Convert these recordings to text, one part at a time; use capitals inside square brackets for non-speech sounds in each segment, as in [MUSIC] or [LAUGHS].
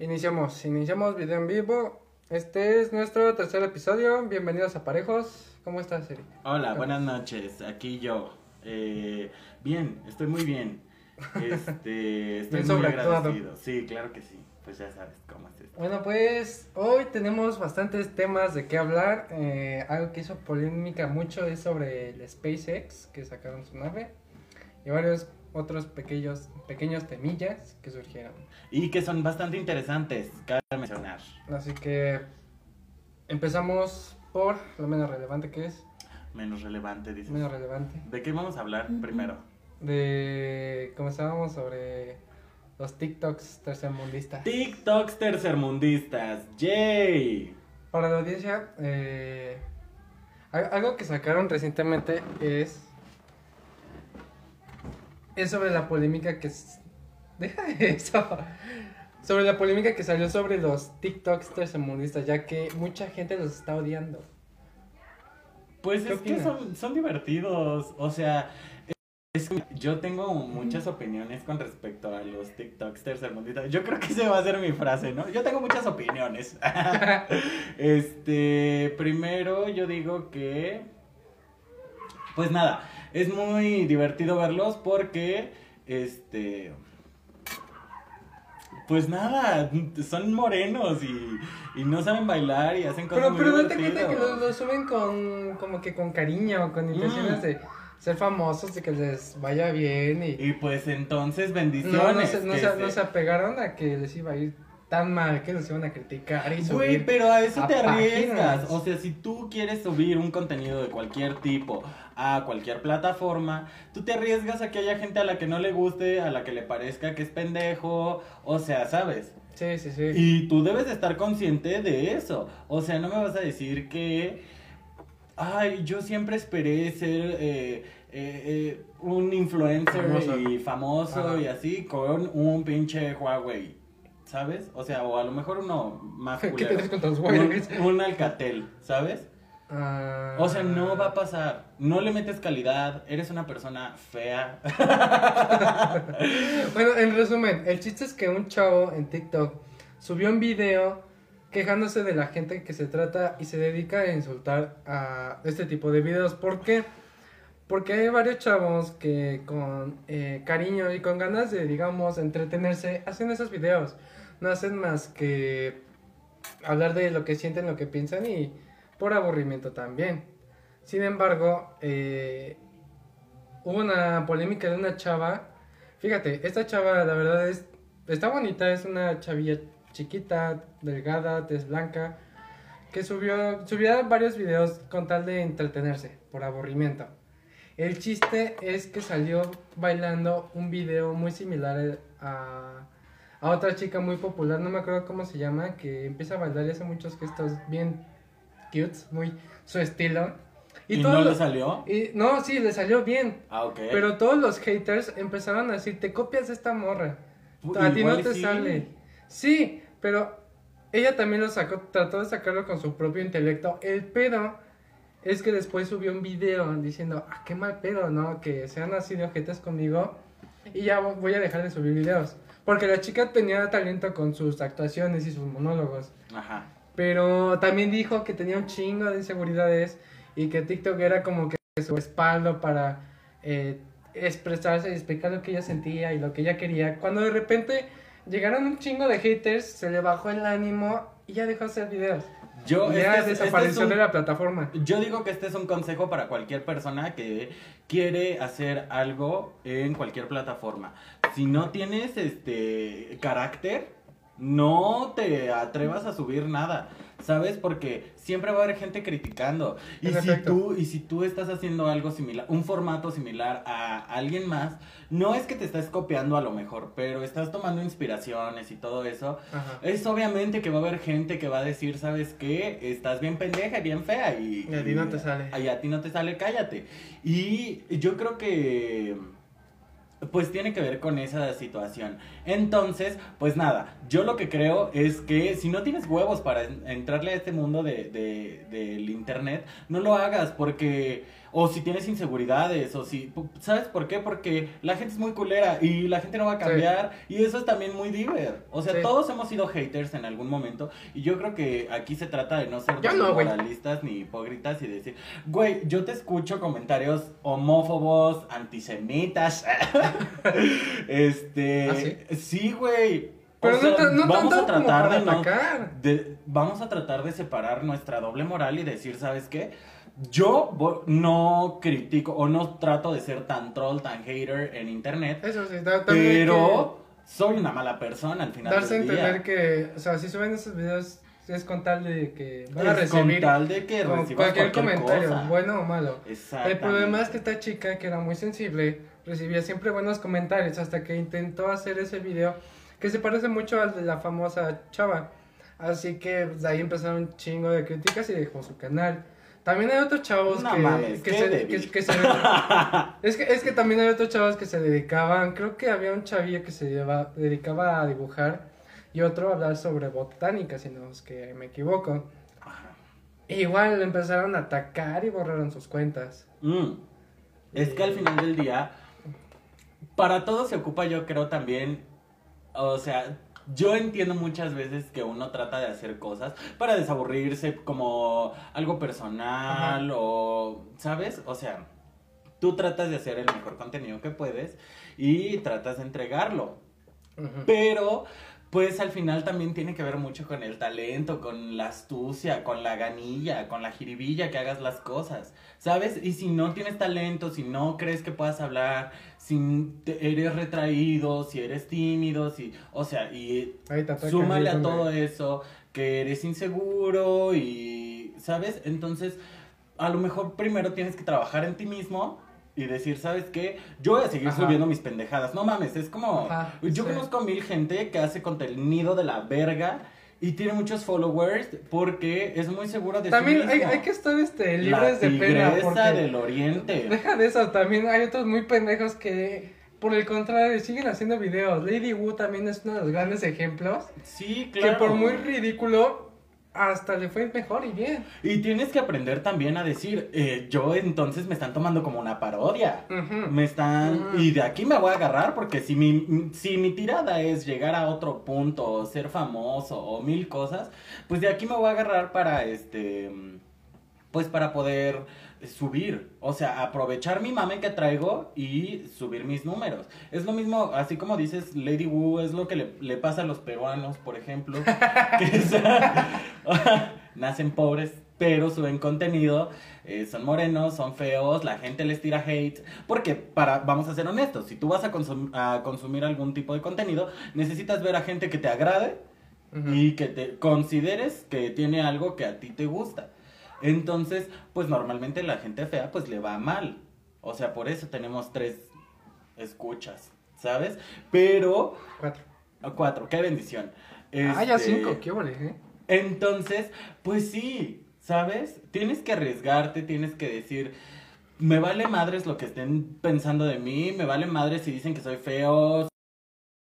Iniciamos, iniciamos video en vivo. Este es nuestro tercer episodio. Bienvenidos a Parejos. ¿Cómo estás, Eric? Hola, buenas noches. Aquí yo. Eh, bien, estoy muy bien. Este, [LAUGHS] estoy Bien muy agradecido. Sí, claro que sí. Pues ya sabes cómo es esto. Bueno, pues hoy tenemos bastantes temas de qué hablar. Eh, algo que hizo polémica mucho es sobre el SpaceX, que sacaron su nave. Y varios otros pequeños, pequeños temillas que surgieron. Y que son bastante interesantes, cabe mencionar. Así que empezamos por lo menos relevante que es. Menos relevante, dices. Menos relevante. ¿De qué vamos a hablar primero? De. Comenzábamos sobre los TikToks tercermundistas. TikToks tercermundistas. ¡Yay! Para la audiencia, eh, al- algo que sacaron recientemente es. Es sobre la polémica que. Deja [LAUGHS] eso. Sobre la polémica que salió sobre los TikToks tercermundistas, ya que mucha gente los está odiando. Pues ¿Qué es que son, son divertidos. O sea, es yo tengo muchas opiniones con respecto a los TikToks tercermundistas. Yo creo que esa va a ser mi frase, ¿no? Yo tengo muchas opiniones. [LAUGHS] este, primero yo digo que... Pues nada, es muy divertido verlos porque, este... Pues nada, son morenos y, y no saben bailar y hacen cosas Pero, muy pero no te cuenta que lo, lo suben con. como que con cariño, con intenciones Mm. de ser famosos, de que les vaya bien y. Y pues entonces bendiciones. No, no se, no, se- no se apegaron a que les iba a ir tan mal que los iban a criticar y subir. Güey, pero a eso a te arriesgas. páginas. O sea, si tú quieres subir un contenido de cualquier tipo a cualquier plataforma, tú te arriesgas a que haya gente a la que no le guste, a la que le parezca que es pendejo, o sea, ¿sabes? Sí, sí, sí. Y tú debes de estar consciente de eso. O sea, no me vas a decir que... Ay, yo siempre esperé ser eh, eh, eh, un influencer Famoso. y famoso Ajá. y así con un pinche Huawei. ¿Sabes? O sea, o a lo mejor uno más ¿Qué culero. tienes contra los Huawei? Un, un Alcatel, ¿sabes? Ah. O sea, no va a pasar. No le metes calidad. Eres una persona fea. [LAUGHS] Bueno, en resumen, el chiste es que un chavo en TikTok subió un video quejándose de la gente que se trata y se dedica a insultar a este tipo de videos. ¿Por qué? Porque hay varios chavos que con eh, cariño y con ganas de, digamos, entretenerse, hacen esos videos. No hacen más que hablar de lo que sienten, lo que piensan y por aburrimiento también. Sin embargo, eh, hubo una polémica de una chava. Fíjate, esta chava la verdad es está bonita, es una chavilla chiquita, delgada, tez blanca, que subió subía varios videos con tal de entretenerse por aburrimiento. El chiste es que salió bailando un video muy similar a, a otra chica muy popular, no me acuerdo cómo se llama, que empieza a bailar y hace muchos gestos bien cute, muy su estilo. ¿Y, todos no le los- salió? y- no, sí, le salió bien. Ah, ok. Pero todos los haters empezaron a decir, te copias de esta morra. Pu- A ti no y te sí. sale. Sí, pero ella también lo sacó, trató de sacarlo con su propio intelecto. El pedo es que después subió un video diciendo, ah, qué mal pedo, ¿no? Que sean así de ojetes conmigo y ya vo- voy a dejar de subir videos. Porque la chica tenía talento con sus actuaciones y sus monólogos. Ajá. Pero también dijo que tenía un chingo de inseguridades y que TikTok era como que su respaldo para eh, expresarse y explicar lo que ella sentía y lo que ella quería. Cuando de repente llegaron un chingo de haters, se le bajó el ánimo y ya dejó de hacer videos. Yo, ya este es- este desapareció es un- de la plataforma. Yo digo que este es un consejo para cualquier persona que quiere hacer algo en cualquier plataforma. Si no tienes este carácter, no te atrevas a subir nada, ¿sabes? Porque siempre va a haber gente criticando. Y En si efecto. tú y si tú estás haciendo algo similar, un formato similar a alguien más, no es que te estés copiando a lo mejor, pero estás tomando inspiraciones y todo eso. Ajá. Es obviamente que va a haber gente que va a decir, ¿sabes qué? Estás bien pendeja y bien fea y... Y a ti no te sale. Y a ti no te sale, cállate. Y yo creo que... Pues tiene que ver con esa situación. Entonces, pues nada, yo lo que creo es que si no tienes huevos para en- entrarle a este mundo de- del internet, no lo hagas porque, o si tienes inseguridades, o si, ¿sabes por qué? Porque la gente es muy culera y la gente no va a cambiar y eso es también muy diver. O sea, Sí. todos hemos sido haters en algún momento y yo creo que aquí se trata de no ser no, moralistas ni hipócritas y decir, güey, yo te escucho comentarios homófobos, antisemitas. [LAUGHS] este, ¿Ah, sí? sí, güey. Pero O sea, no, no vamos a tratar de no de- vamos a tratar de separar nuestra doble moral y decir, ¿sabes qué? Yo no critico o no trato de ser tan troll, tan hater en internet, Eso sí, ta- también pero soy una mala persona al que final darse a entender que, o sea, si suben esos videos es con tal de que van a Es con recibir tal de que con cualquier cualquier comentario, cosa. bueno o malo. El problema es que esta chica, que era muy sensible, recibía siempre buenos comentarios hasta que intentó hacer ese video que se parece mucho al de la famosa chava. Así que de ahí empezaron un chingo de críticas y dejó su canal. También hay otros chavos No que, mames, que se, que- que se- [LAUGHS] es que es que también hay otros chavos que se dedicaban, creo que había un chavillo que se lleva- dedicaba a dibujar y otro a hablar sobre botánica, si no es que me equivoco. Ajá. Igual le empezaron a atacar y borraron sus cuentas. Mm. Es que al final del día, para todo se ocupa, yo creo también, o sea, yo entiendo muchas veces que uno trata de hacer cosas para desaburrirse como algo personal o, ¿sabes? O sea, tú tratas de hacer el mejor contenido que puedes y tratas de entregarlo. Pero, pues al final también tiene que ver mucho con el talento, con la astucia, con la ganilla, con la jiribilla que hagas las cosas, ¿sabes? Y si no tienes talento, si no crees que puedas hablar, si eres retraído, si eres tímido, si, o sea, y súmale a todo eso que eres inseguro y, ¿sabes? Entonces, a lo mejor primero tienes que trabajar en ti mismo y decir, ¿sabes qué? Yo voy a seguir Ajá. subiendo mis pendejadas. No mames, es como... Ajá, yo sí. conozco a mil gente que hace contenido de la verga y tiene muchos followers porque es muy seguro de También hay, hay que estar este, La libres de pena. Porque del oriente. Deja de eso, también hay otros muy pendejos que, por el contrario, siguen haciendo videos. Lady Wu también es uno de los grandes ejemplos. Sí, claro. Que por muy ridículo, hasta le fue mejor y bien. Y tienes que aprender también a decir, eh, yo entonces me están tomando como una parodia. Me están... Y de aquí me voy a agarrar porque si mi, si mi tirada es llegar a otro punto, o ser famoso o mil cosas, pues de aquí me voy a agarrar para este... Pues para poder subir, o sea, aprovechar mi mame que traigo y subir mis números. Es lo mismo, así como dices Lady Wu, es lo que le, le pasa a los peruanos, por ejemplo, [LAUGHS] que es- [LAUGHS] nacen pobres, pero suben contenido, eh, son morenos, son feos, la gente les tira hate, porque para, vamos a ser honestos, si tú vas a, consum- a consumir algún tipo de contenido, necesitas ver a gente que te agrade y que te consideres que tiene algo que a ti te gusta. Entonces, pues normalmente la gente fea pues le va mal. O sea, por eso tenemos tres escuchas, ¿sabes? Pero, Cuatro. cuatro, qué bendición. Ah, ya Este, cinco, qué vale, ¿eh? entonces, pues sí, ¿sabes? Tienes que arriesgarte, tienes que decir, me vale madres lo que estén pensando de mí, me vale madres si dicen que soy feo,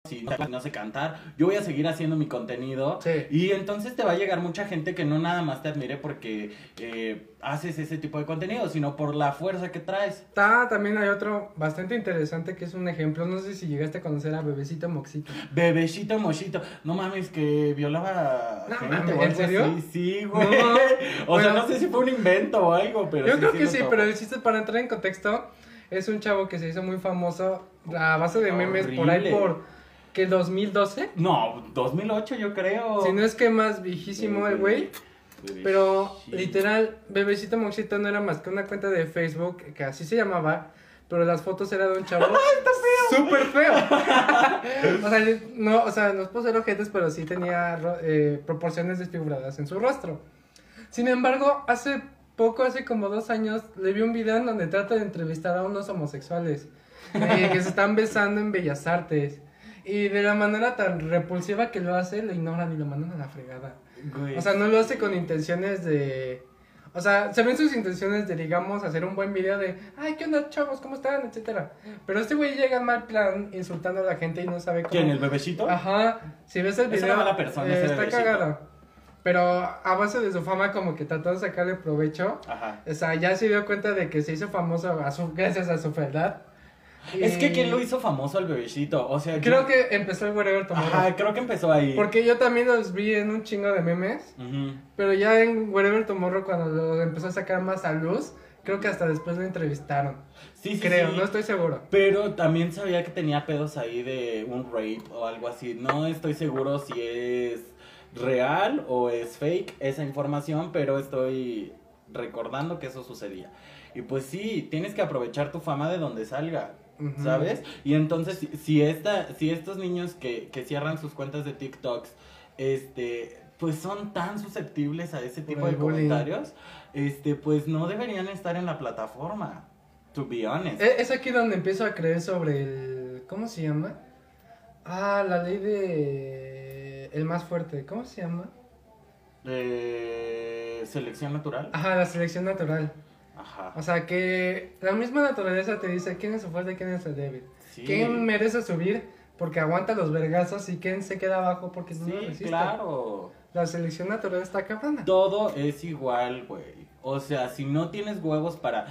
si no, sé cantar, yo voy a seguir haciendo mi contenido. Sí. Y entonces te va a llegar mucha gente que no nada más te admire porque eh, haces ese tipo de contenido, sino por la fuerza que traes. Está, también hay otro bastante interesante que es un ejemplo. No sé si llegaste a conocer a Bebecito Moxito. Bebecito mochito, no mames, que violaba No gente mames, o ¿en serio? así. Sí, güey. No, [LAUGHS] o sea, no sé si fue un invento o algo, pero Yo sí, creo que sí, pero el chiste para entrar en contexto es un chavo que se hizo muy famoso a base de memes por ahí por que 2012. No, 2008 yo creo. Si no es que más viejísimo el güey. Pero literal, Bebecito Moxito no era más que una cuenta de Facebook que así se llamaba, pero las fotos eran de un chavo [LAUGHS] súper feo. [LAUGHS] o sea, no, o sea, no es por ser ojetes, pero sí tenía eh, proporciones desfiguradas en su rostro. Sin embargo, hace poco, hace como dos años, le vi un video en donde trata de entrevistar a unos homosexuales eh, que se están besando en Bellas Artes. Y de la manera tan repulsiva que lo hace, lo ignoran y lo mandan a la fregada. Güey. O sea, no lo hace con intenciones de... O sea, se ven sus intenciones de, digamos, hacer un buen video de, ay, ¿qué onda, chavos? ¿Cómo están? Etcétera. Pero este güey llega en mal plan, insultando a la gente y no sabe cómo... ¿Quién, el bebecito? Ajá, si ves el Es video, una mala persona eh, ese está bebecito. cagado. pero a base de su fama como que trató de sacarle provecho. Ajá. O sea, ya se dio cuenta de que se hizo famoso a su, gracias a su fealdad. Es que ¿quién lo hizo famoso al bebecito? O sea, Creo ¿quién- que empezó el Wherever Tomorrow. Ajá, creo que empezó ahí. Porque yo también los vi en un chingo de memes. Ujú. Pero ya en Wherever Tomorrow, cuando lo empezó a sacar más a luz, creo que hasta después lo entrevistaron. Sí, sí, creo, sí. no estoy seguro. Pero también sabía que tenía pedos ahí de un rape o algo así. No estoy seguro si es real o es fake esa información, pero estoy recordando que eso sucedía. Y pues sí, tienes que aprovechar tu fama de donde salga. ¿Sabes? Y entonces, si, si, esta, si estos niños que, que cierran sus cuentas de TikToks, este, pues son tan susceptibles a ese tipo de bullying. comentarios, este, pues no deberían estar en la plataforma. To be honest. E- Es aquí donde empiezo a creer sobre el... ¿Cómo se llama? Ah, la ley de... El más fuerte. ¿Cómo se llama? Eh, selección natural. Ajá, la selección natural. Ajá. O sea que la misma naturaleza te dice quién es el fuerte y quién es el débil. Sí. ¿Quién merece subir porque aguanta los vergazos y quién se queda abajo porque no lo Sí, resiste? claro. La selección natural está cabrona. Todo es igual, güey. O sea, si no tienes huevos para...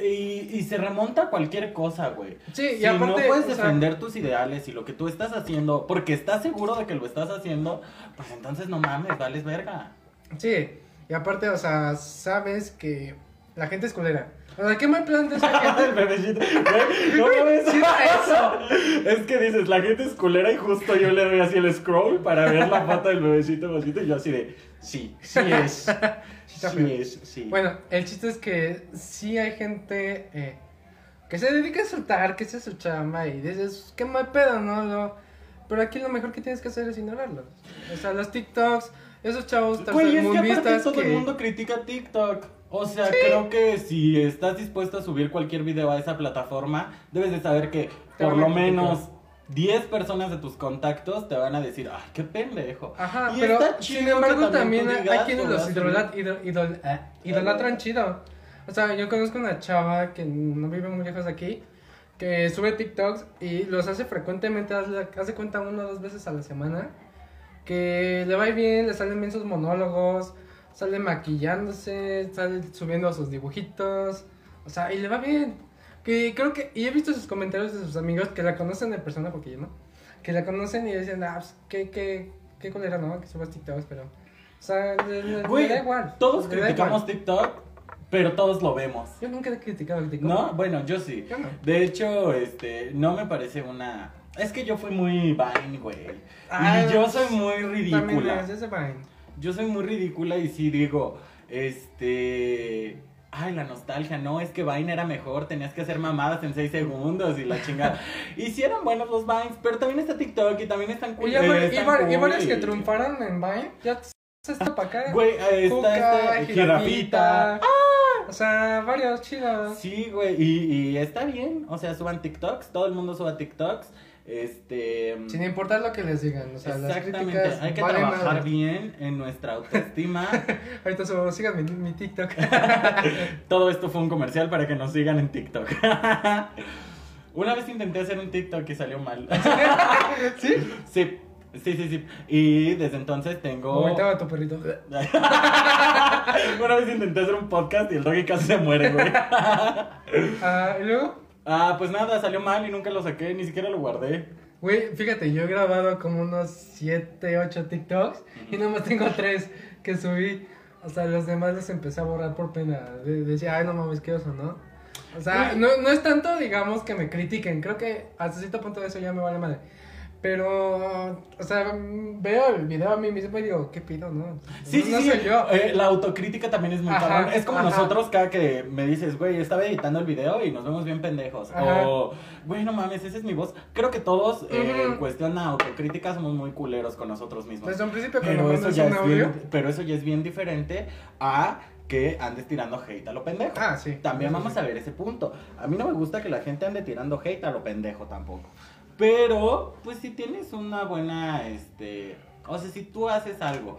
Y, y se remonta a cualquier cosa, güey. Sí, y si aparte, no puedes o sea- defender tus ideales y lo que tú estás haciendo, porque estás seguro de que lo estás haciendo, pues entonces no mames, vales verga. Sí, y aparte, o sea, sabes que la gente es culera. O sea, ¿qué me plan de esa [LAUGHS] El gente? bebecito, güey, [LAUGHS] no mames. Sí, eso. [LAUGHS] Es que dices, la gente es culera y justo yo le doy así el scroll para ver la pata del bebecito bebecito y yo así de, sí, sí es, sí feo. es, sí. Bueno, el chiste es que sí hay gente eh, que se dedica a soltar, que esa es su chamba y dices, qué mal pedo, ¿no? Lo- pero aquí lo mejor que tienes que hacer es ignorarlos. O sea, los TikToks, esos chavos Güey, es que aparte tercermundistas todo que... el mundo critica TikTok. O sea, creo que si estás dispuesto a subir cualquier video a esa plataforma, debes de saber que por lo menos 10 personas de tus contactos te van a decir, ay, qué pendejo. Ajá, Y pero sin embargo también hay quienes los veas, idola- idol- idol- eh, idolatran chido. O sea, yo conozco una chava que no vive muy lejos de aquí, que sube TikToks y los hace frecuentemente, hace, hace cuenta una o dos veces a la semana, que le va bien, le salen bien sus monólogos, sale maquillándose, sale subiendo sus dibujitos, o sea, y le va bien. Que creo que, y he visto sus comentarios de sus amigos que la conocen de persona, porque yo no, que la conocen y dicen, ah, pues, qué, qué, qué colera, ¿no? Que subas TikToks, pero, o sea, le, le- le da igual. todos le criticamos. TikTok, pero todos lo vemos. Yo nunca he criticado el TikTok. ¿No? Bueno, yo sí. Yo no. De hecho, este, no me parece una... Es que yo fui muy Vine, güey. Ah, y yo soy muy También ridícula. es ese Vine. Yo soy muy ridícula y sí digo, este... Ay, la nostalgia, no, es que Vine era mejor, tenías que hacer mamadas en 6 segundos y la chingada. [LAUGHS] y sí eran buenos los Vines, pero también está TikTok y también están cool. Y, varios que triunfaron en Vine, ya se está para acá. Güey, está jirafita. O sea, varios chidos. Sí, güey, y, y está bien, o sea, suban TikToks, todo el mundo suba TikToks. Este... Sin importar lo que les digan. O sea, Exactamente, hay que trabajar madre. bien en nuestra autoestima. [LAUGHS] Ahorita subo, sigan mi, mi TikTok. [LAUGHS] Todo esto fue un comercial para que nos sigan en TikTok. [LAUGHS] Una vez intenté hacer un TikTok y salió mal. ¿Sí? Sí, sí, sí, sí. Y desde entonces tengo... Vomitaba a tu perrito. Una vez intenté hacer un podcast y el doggy casi se muere, güey. Ah, y luego, Ah, pues nada, salió mal y nunca lo saqué, ni siquiera lo guardé. güey, fíjate, yo he grabado como unos 7, 8 TikToks y nomás tengo 3 que subí. O sea, los demás los empecé a borrar por pena. De- Decía, ay, no mames, qué oso, ¿no? O sea, no, no es tanto, digamos, que me critiquen. Creo que hasta cierto punto de eso ya me vale madre. Pero, o sea, veo el video a mí mismo y digo, ¿qué pido, no? Sí, no, sí, no sí. soy yo. Eh, la autocrítica también es muy cabrón. Es como ajá. nosotros cada que me dices, güey, estaba editando el video y nos vemos bien pendejos. Ajá. O, güey, no mames, esa es mi voz. Creo que todos, eh, en cuestión de autocrítica, somos muy culeros con nosotros mismos. Desde un principio, Pero eso, ya un es audio. bien, pero eso ya es bien diferente a que andes tirando hate a lo pendejo. Ah, sí. También vamos sí. a ver ese punto. A mí no me gusta que la gente ande tirando hate a lo pendejo tampoco. Pero, pues si tienes una buena, este... O sea, si tú haces algo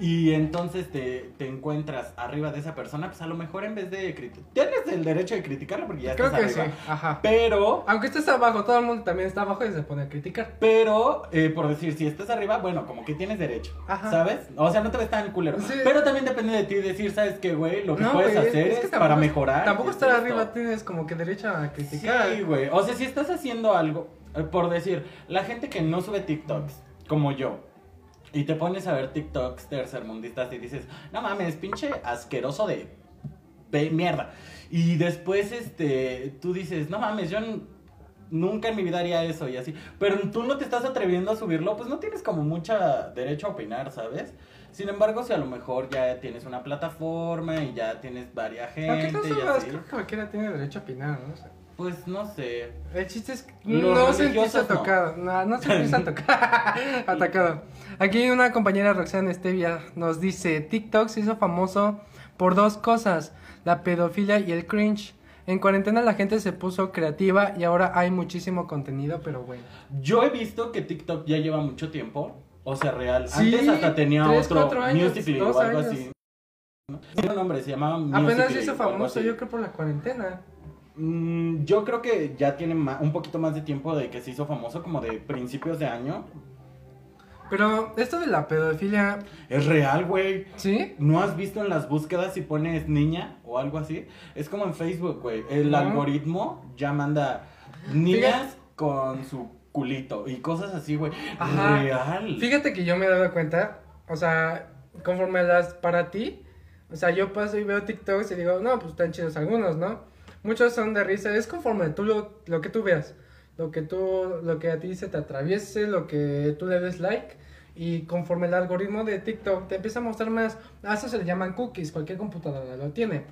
y entonces te, te encuentras arriba de esa persona, pues a lo mejor en vez de criticar, tienes el derecho de criticarlo porque ya Creo estás que sí, ajá. Pero, Aunque estés abajo, todo el mundo también está abajo y se pone a criticar. pero, eh, por decir, si estás arriba, bueno, como que tienes derecho, Ajá. ¿sabes? O sea, no te ves tan culero. Sí. Pero también depende de ti decir, ¿sabes qué, güey? Lo que No, puedes güey, hacer es, que para tampoco- mejorar. Tampoco es estar esto. arriba tienes como que derecho a criticar. Sí, güey. O sea, si estás haciendo algo, por decir, la gente que no sube TikToks, como yo, y te pones a ver TikToks tercermundistas y dices, no mames, pinche asqueroso de, de mierda. Y después, este, tú dices, no mames, yo nunca en mi vida haría eso y así. Pero tú no te estás atreviendo a subirlo, pues no tienes como mucha derecho a opinar, ¿sabes? Sin embargo, si a lo mejor ya tienes una plataforma y ya tienes varias gente no y subas, así, creo que cualquiera tiene derecho a opinar, ¿no? O sea, pues no sé. el chiste es que Los no se empieza no. tocar. No, no se empieza a tocar. [LAUGHS] [LAUGHS] Atacado. Aquí una compañera Roxana Estevia nos dice: TikTok se hizo famoso por dos cosas: la pedofilia y el cringe. En cuarentena la gente se puso creativa y ahora hay muchísimo contenido, pero bueno. Yo he visto que TikTok ya lleva mucho tiempo. O sea, real. Sí, Antes hasta tenía tres, otro años, Musical.ly dos o algo años. así. ¿no? Tiene un nombre, se llamaba Apenas se hizo famoso, yo creo, por la cuarentena. Mm, yo creo que ya tiene un poquito más de tiempo de que se hizo famoso, como de principios de año. Pero esto de la pedofilia, Es real, güey. ¿sí? ¿No has visto en las búsquedas si pones niña o algo así? Es como en Facebook, güey. El No. algoritmo ya manda niñas con su culito y cosas así, güey. Real. Fíjate que yo me he dado cuenta, o sea, conforme las para ti, o sea, yo paso y veo TikToks y digo, no, pues están chidos algunos, ¿no? Muchos son de risa, es conforme tú lo, lo que tú veas, lo que tú, lo que a ti se te atraviese, lo que tú le des like, y conforme el algoritmo de TikTok te empieza a mostrar más, a eso se le llaman cookies, cualquier computadora lo tiene.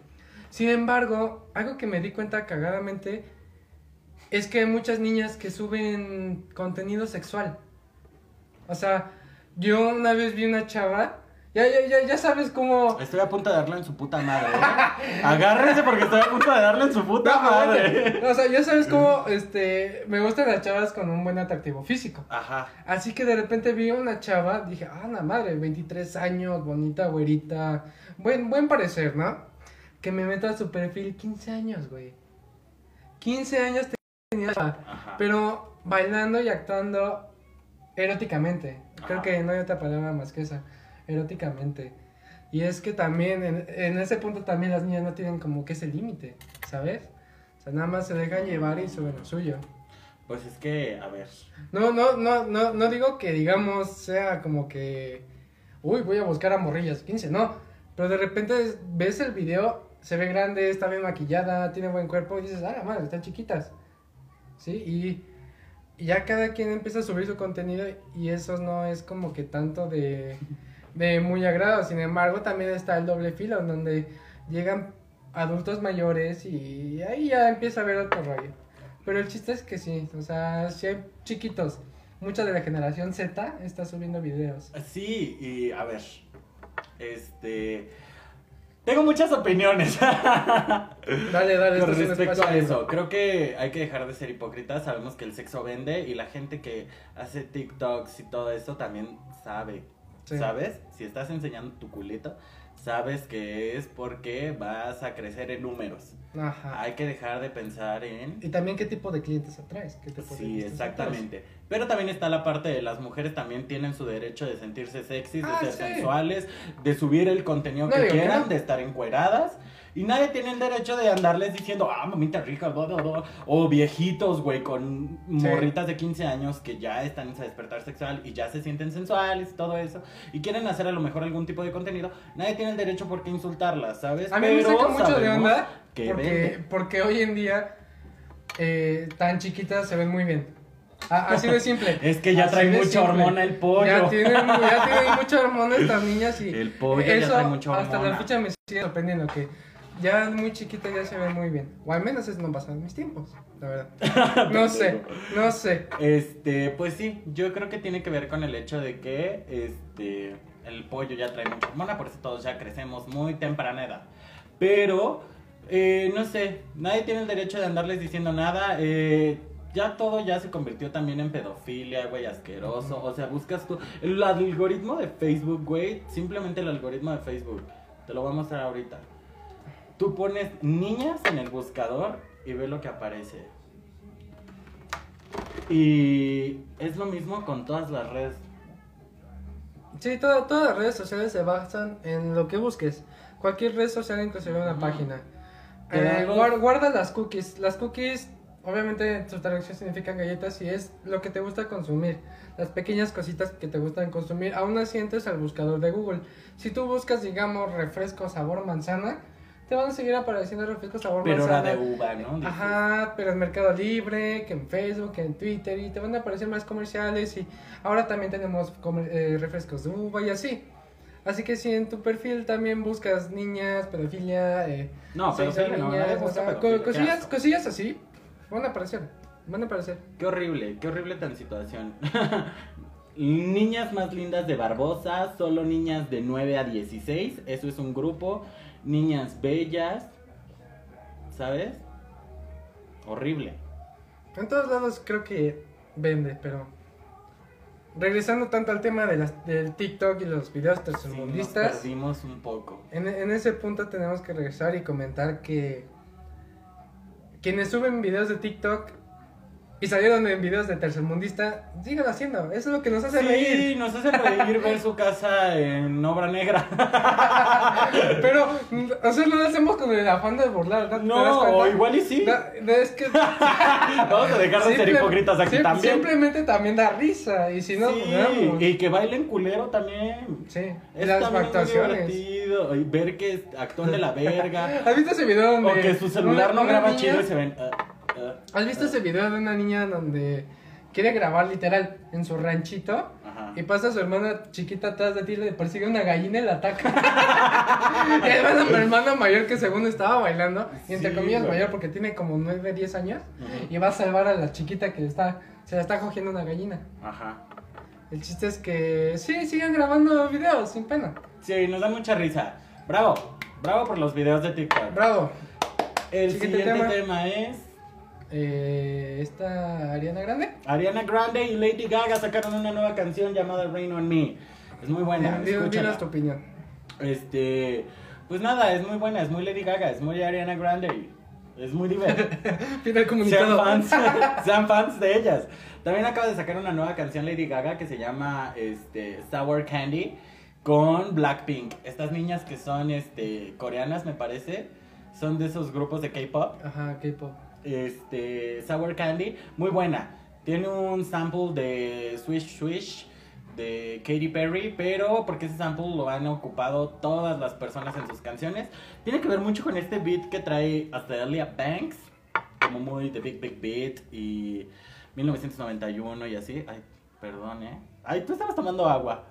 Sin embargo, algo que me di cuenta cagadamente es que hay muchas niñas que suben contenido sexual. O sea, yo una vez vi una chava, ya, ya, ya, ya sabes cómo... Estoy a punto de darle en su puta madre. ¿eh? Agárrense porque estoy a punto de darle en su puta No, madre. O sea, ya sabes cómo, este, me gustan las chavas con un buen atractivo físico. Ajá. Así que de repente vi una chava, dije, ah, la madre, 23 años, bonita, güerita, buen, buen parecer, ¿no? Que me meto a su perfil, 15 años, güey. 15 años tenía, Ajá. pero bailando y actuando eróticamente. Creo Ajá. que no hay otra palabra más que esa, eróticamente. Y es que también, en, en ese punto también las niñas no tienen como que ese límite, ¿sabes? O sea, nada más se dejan llevar y suben lo suyo. Pues es que, a ver. No, no, no, no, no digo que digamos sea como que, uy, voy a buscar a morrillas 15, no. Pero de repente ves el video, se ve grande, está bien maquillada, tiene buen cuerpo y dices, ah, la madre, están chiquitas. ¿Sí? Y, y ya cada quien empieza a subir su contenido y eso no es como que tanto de, de muy agrado. Sin embargo, también está el doble filo, en donde llegan adultos mayores y ahí ya empieza a haber otro rollo. Pero el chiste es que sí, o sea, si hay chiquitos, mucha de la generación Z está subiendo videos. Sí, y a ver. Este. Tengo muchas opiniones. [LAUGHS] Dale, dale, Con respecto a eso, creo que hay que dejar de ser hipócritas. Sabemos que el sexo vende y la gente que hace TikToks y todo eso también sabe. Sí. ¿Sabes? Si estás enseñando tu culito, sabes que es porque vas a crecer en números. Ajá. Hay que dejar de pensar en... Y también qué tipo de clientes atraes. ¿Qué tipo Sí, exactamente. Pero también está la parte de las mujeres también tienen su derecho de sentirse sexys, de Ah, ser sí. sensuales, de subir el contenido No que digo quieran, no. de estar encueradas. Y nadie tiene el derecho de andarles diciendo, ah, mamita rica, bla, bla, bla". o viejitos, güey, con Sí. morritas de 15 años que ya están en despertar sexual y ya se sienten sensuales y todo eso, y quieren hacer a lo mejor algún tipo de contenido. Nadie tiene el derecho por qué insultarlas, ¿sabes? A mí me Pero saca mucho de onda que porque, vende. porque hoy en día eh, tan chiquitas se ven muy bien. A- así de simple. [LAUGHS] Es que ya trae mucha hormona el pollo. Ya tienen, ya tienen [LAUGHS] mucha hormona estas niñas y El pollo ya eso trae mucha hasta hormona. la fecha me sigue sorprendiendo que ya muy chiquitas ya se ven muy bien. O al menos eso no pasa en mis tiempos, la verdad. [LAUGHS] No sé, no sé. Este, pues sí, yo creo que tiene que ver con el hecho de que este el pollo ya trae mucha hormona, por eso todos ya crecemos muy temprana edad. Pero, eh, no sé, nadie tiene el derecho de andarles diciendo nada. eh, ya todo ya se convirtió también en pedofilia, güey, asqueroso. O sea, buscas tú. El algoritmo de Facebook, güey, simplemente el algoritmo de Facebook. Te lo voy a mostrar ahorita. Tú pones niñas en el buscador y ve lo que aparece. Y es lo mismo con todas las redes. Sí, toda- todas las redes sociales se basan en lo que busques. Cualquier red social, inclusive una página. Eh, guarda las cookies. Las cookies, obviamente, su traducción significa galletas y es lo que te gusta consumir. Las pequeñas cositas que te gustan consumir. Aún así entres al buscador de Google. Si tú buscas, digamos, refresco sabor manzana, te van a seguir apareciendo refrescos sabor Pero manzana. de uva, ¿no? Dices. Ajá, pero en Mercado Libre, que en Facebook, que en Twitter, y te van a aparecer más comerciales. Y ahora también tenemos eh, refrescos de uva y así. Así que si en tu perfil también buscas niñas, pedofilia, eh, No, pedofilia no, niñas, o sea, pedofilia, cosillas así, van a aparecer. Van a aparecer. Qué horrible, qué horrible tan situación. [LAUGHS] niñas más lindas de Barbosa, solo niñas de 9 a 16, eso es un grupo. Niñas bellas, ¿sabes? Horrible. En todos lados creo que vende, pero. Regresando tanto al tema de las, del TikTok y los videos Sí, tercermundistas. perdimos un poco. En, en ese punto tenemos que regresar y comentar que quienes suben videos de TikTok y salieron en videos de tercermundista, sigan haciendo. Eso es lo que nos hace Sí, reír. nos hace reír ver su casa en obra negra. [LAUGHS] Pero, o sea, no lo hacemos con el afán de burlar, ¿no? ¿Te das No, o igual y sí. No, es que [LAUGHS] Vamos a dejar de ser hipócritas aquí sim- también. Simplemente también da risa. Y si no, Sí, jugamos. y que bailen culero también. Sí, Es las también actuaciones. divertido. Y ver que actúan de la verga. [LAUGHS] ¿Has visto ese video donde o que su celular no graba niña- chido y se ven. ah, ¿Has visto ese video de una niña donde quiere grabar literal en su ranchito? Ajá. Y pasa a su hermana chiquita atrás de ti, le persigue una gallina y la ataca. y además a mi hermana mayor que según estaba bailando, y entre Sí, comillas güey. mayor porque tiene como 9, 10 años, y va a salvar a la chiquita que está, se la está cogiendo una gallina. Ajá. El chiste es que sí, sigan grabando videos sin pena. Sí, nos da mucha risa. Bravo. Bravo por los videos de TikTok. Bravo. El Siguiente siguiente tema. tema. es. Eh, esta Ariana Grande. Ariana Grande y Lady Gaga sacaron una nueva canción llamada Rain on Me. Es muy buena. Di- di- escúchala. dinos tu opinión. Este, pues nada, es muy buena, es muy Lady Gaga, es muy Ariana Grande, es muy divertido. Pide el sean comunicado. fans, [LAUGHS] sean fans de ellas. También acaba de sacar una nueva canción Lady Gaga que se llama este Sour Candy con Blackpink. Estas niñas que son este coreanas, me parece, son de esos grupos de K-pop. Ajá, K-pop. Este Sour Candy, muy buena. Tiene un sample de Swish Swish de Katy Perry, pero porque ese sample lo han ocupado todas las personas en sus canciones. Tiene que ver mucho con este beat que trae Azalea Banks, como muy de Big Big Beat y 1991 y así. Ay, perdón, eh. Ay, tú estabas tomando agua.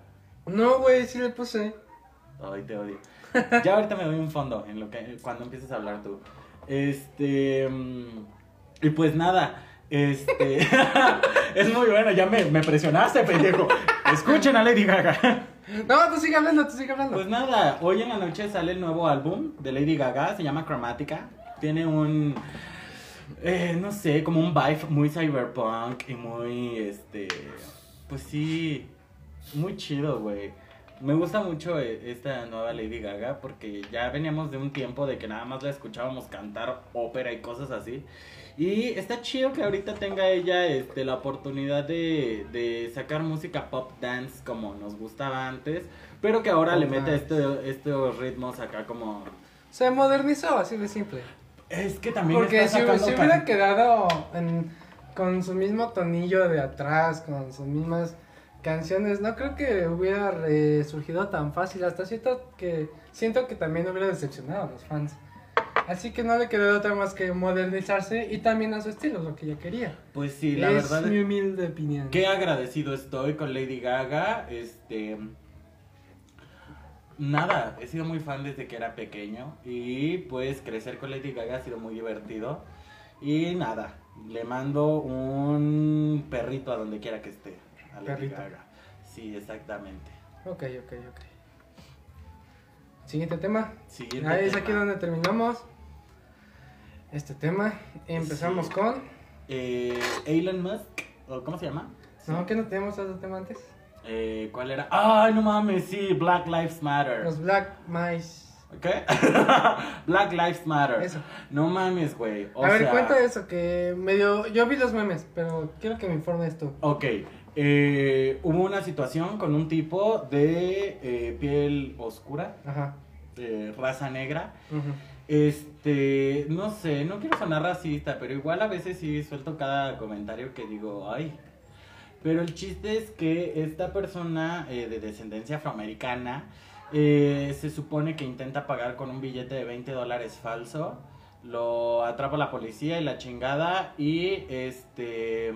No, güey, sí le puse. Ay, te odio. Ya ahorita me doy un fondo en lo que cuando empieces a hablar tú. Este mm, y pues nada, este [LAUGHS] es muy bueno, ya me, me presionaste, pendejo. Escuchen a Lady Gaga. [LAUGHS] No, tú sigue hablando, tú sigue hablando. Pues nada, hoy en la noche sale el nuevo álbum de Lady Gaga, se llama Chromatica. Tiene un eh, no sé, como un vibe muy cyberpunk y muy este pues sí, muy chido, güey. Me gusta mucho eh, esta nueva Lady Gaga porque ya veníamos de un tiempo de que nada más la escuchábamos cantar ópera y cosas así. Y está chido que ahorita tenga ella este, la oportunidad de, de sacar música pop dance como nos gustaba antes, pero que ahora Pop le mete este, estos ritmos acá como... Se modernizó, así de simple. Es que también Porque está si, si can- hubiera quedado en- con su mismo tonillo de atrás, con sus mismas canciones, no creo que hubiera resurgido tan fácil. Hasta siento que siento que también hubiera decepcionado a los fans. Así que no le quedó otra más que modernizarse y también a su estilo, lo que ella quería. Pues sí, la es verdad mi humilde opinión. Qué agradecido estoy con Lady Gaga. Este. Nada, he sido muy fan desde que era pequeño. Y pues crecer con Lady Gaga ha sido muy divertido. Y nada, le mando un perrito a donde quiera que esté. A Lady Perrito. Gaga. Sí, exactamente. Ok, ok, ok. Siguiente tema. Siguiente Ahí es tema. aquí donde terminamos este tema. Empezamos Sí. con eh, Elon Musk, o ¿cómo se llama? ¿No? ¿Que no tenemos otro tema antes? Eh, ¿Cuál era? Ay, no mames, sí, Black Lives Matter. Los Black Mice. ¿Qué? [LAUGHS] Black Lives Matter. Eso. No mames, güey. A ver, cuenta eso, que medio... Yo vi los memes, pero quiero que me informes tú. Ok, eh, hubo una situación con un tipo de eh, piel oscura, Ajá. raza negra. Este, no sé, no quiero sonar racista, pero igual a veces sí suelto cada comentario que digo, ay. Pero el chiste es que esta persona eh, de descendencia afroamericana eh, se supone que intenta pagar con un billete de 20 dólares falso. Lo atrapa la policía y la chingada. Y este.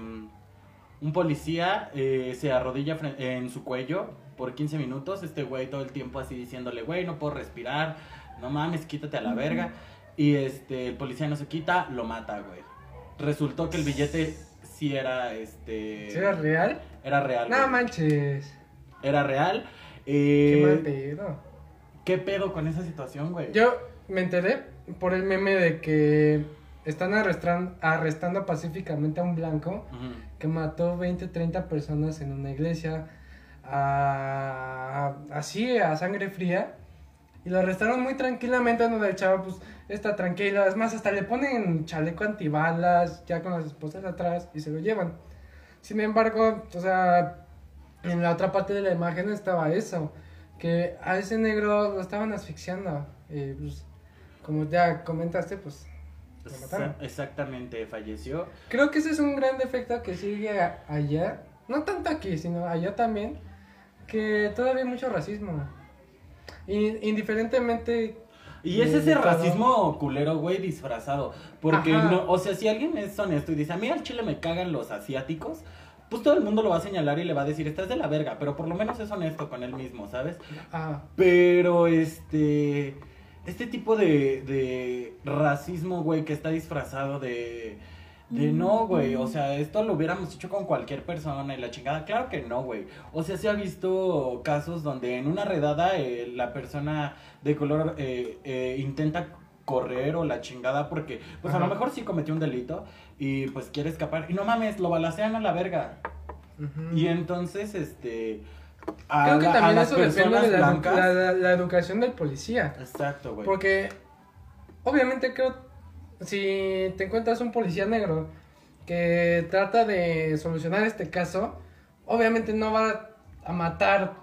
Un policía eh, se arrodilla en su cuello por 15 minutos. Este güey todo el tiempo así diciéndole, güey, no puedo respirar. No mames, quítate a la verga. Y este, el policía no se quita, lo mata, güey. Resultó que el billete sí era este. ¿Sí era real? Era real. No güey. manches. Era real. Qué Eh, mal pedo. ¿Qué pedo con esa situación, güey? Yo me enteré por el meme de que están arrestran- arrestando pacíficamente a un blanco. Que mató 20, 30 personas en una iglesia a- así a sangre fría y lo arrestaron muy tranquilamente donde el chavo pues está tranquilo, es más hasta le ponen chaleco antibalas ya con las esposas atrás y se lo llevan. Sin embargo, o sea, en la otra parte de la imagen estaba eso, que a ese negro lo estaban asfixiando y pues como ya comentaste, pues lo mataron. Exa- Exactamente, falleció. Creo que ese es un gran defecto que sigue a- allá, no tanto aquí, sino allá también, que todavía hay mucho racismo. Y, indiferentemente... Y es ese racismo culero, güey, disfrazado. Porque Ajá. no, o sea, si alguien es honesto y dice, a mí al chile me cagan los asiáticos, pues todo el mundo lo va a señalar y le va a decir, estás de la verga, pero por lo menos es honesto con él mismo, ¿sabes? Ah, Pero este. Este tipo de, de racismo, güey, que está disfrazado de. De no, güey. O sea, esto lo hubiéramos hecho con cualquier persona y la chingada. Claro que no, güey. O sea, se ha visto casos donde en una redada eh, la persona de color eh, eh, intenta correr o la chingada porque, pues a lo mejor sí cometió un delito y pues quiere escapar. Y no mames, lo balacean a la verga. Y entonces, este. A Creo que la- también eso depende de la, educación del policía. Exacto, güey. Porque, obviamente creo, si te encuentras un policía negro que trata de solucionar este caso, obviamente no va a matar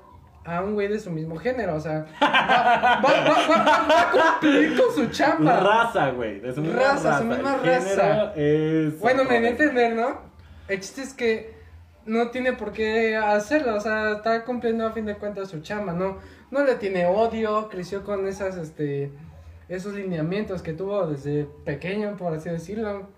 a un güey de su mismo género, o sea, va, va- va- va- a cumplir con su chamba. Raza, güey. De su misma Raza, raza. su misma raza. es Bueno, me di a entender, ¿no? El chiste es que no tiene por qué hacerlo, o sea, está cumpliendo a fin de cuentas su chamba, ¿no? No le tiene odio, creció con esas, este, esos lineamientos que tuvo desde pequeño, por así decirlo.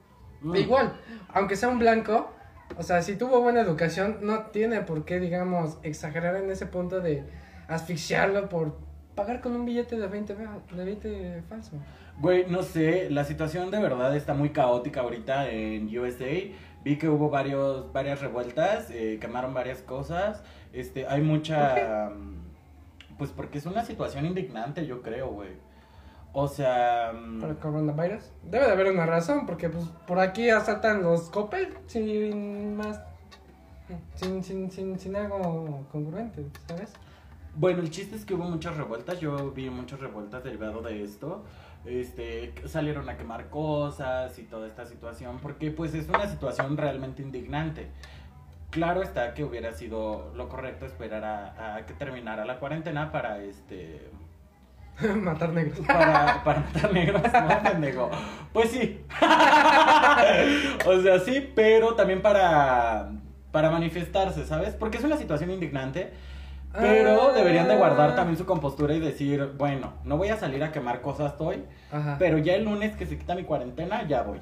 Mm. Igual, aunque sea un blanco, o sea, si tuvo buena educación, no tiene por qué, digamos, exagerar en ese punto de asfixiarlo por pagar con un billete de 20, fa- de 20 falso. Güey, no sé, la situación de verdad está muy caótica ahorita en USA. Vi que hubo varios, varias revueltas, eh, quemaron varias cosas. Este, hay mucha... mm, Pues porque es una situación indignante, yo creo, güey. O sea... mm, para el coronavirus. Debe de haber una razón, porque pues por aquí asaltan los Coppel sin más. Sin, sin, sin, sin algo congruente, ¿sabes? Bueno, el chiste es que hubo muchas revueltas, yo vi muchas revueltas derivado de esto. Este, salieron a quemar cosas y toda esta situación, porque pues es una situación realmente indignante. Claro está que hubiera sido lo correcto esperar a, a que terminara la cuarentena para este [LAUGHS] Matar negros. para, [LAUGHS] para matar negros, ¿no, [LAUGHS] pendejo? Pues sí. o sea, sí, pero también para, para manifestarse, ¿sabes? Porque es una situación indignante. Pero Ah. deberían de guardar también su compostura y decir, bueno, no voy a salir a quemar cosas hoy, Ajá. pero ya el lunes que se quita mi cuarentena, ya voy.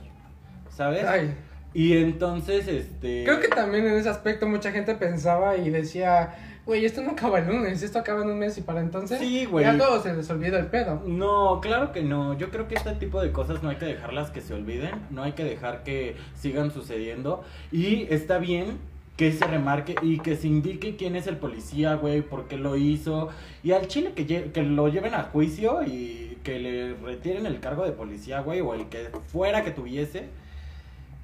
¿Sabes? Ay, Y entonces, este... creo que también en ese aspecto mucha gente pensaba y decía, güey, esto no acaba el lunes, esto acaba en un mes y para entonces Sí, güey. ya todo se les olvida el pedo. No, claro que no. Yo creo que este tipo de cosas no hay que dejarlas que se olviden, no hay que dejar que sigan sucediendo. Y está bien que se remarque y que se indique quién es el policía, güey, por qué lo hizo. Y al chile que, lle- que lo lleven a juicio y que le retiren el cargo de policía, güey, o el que fuera que tuviese.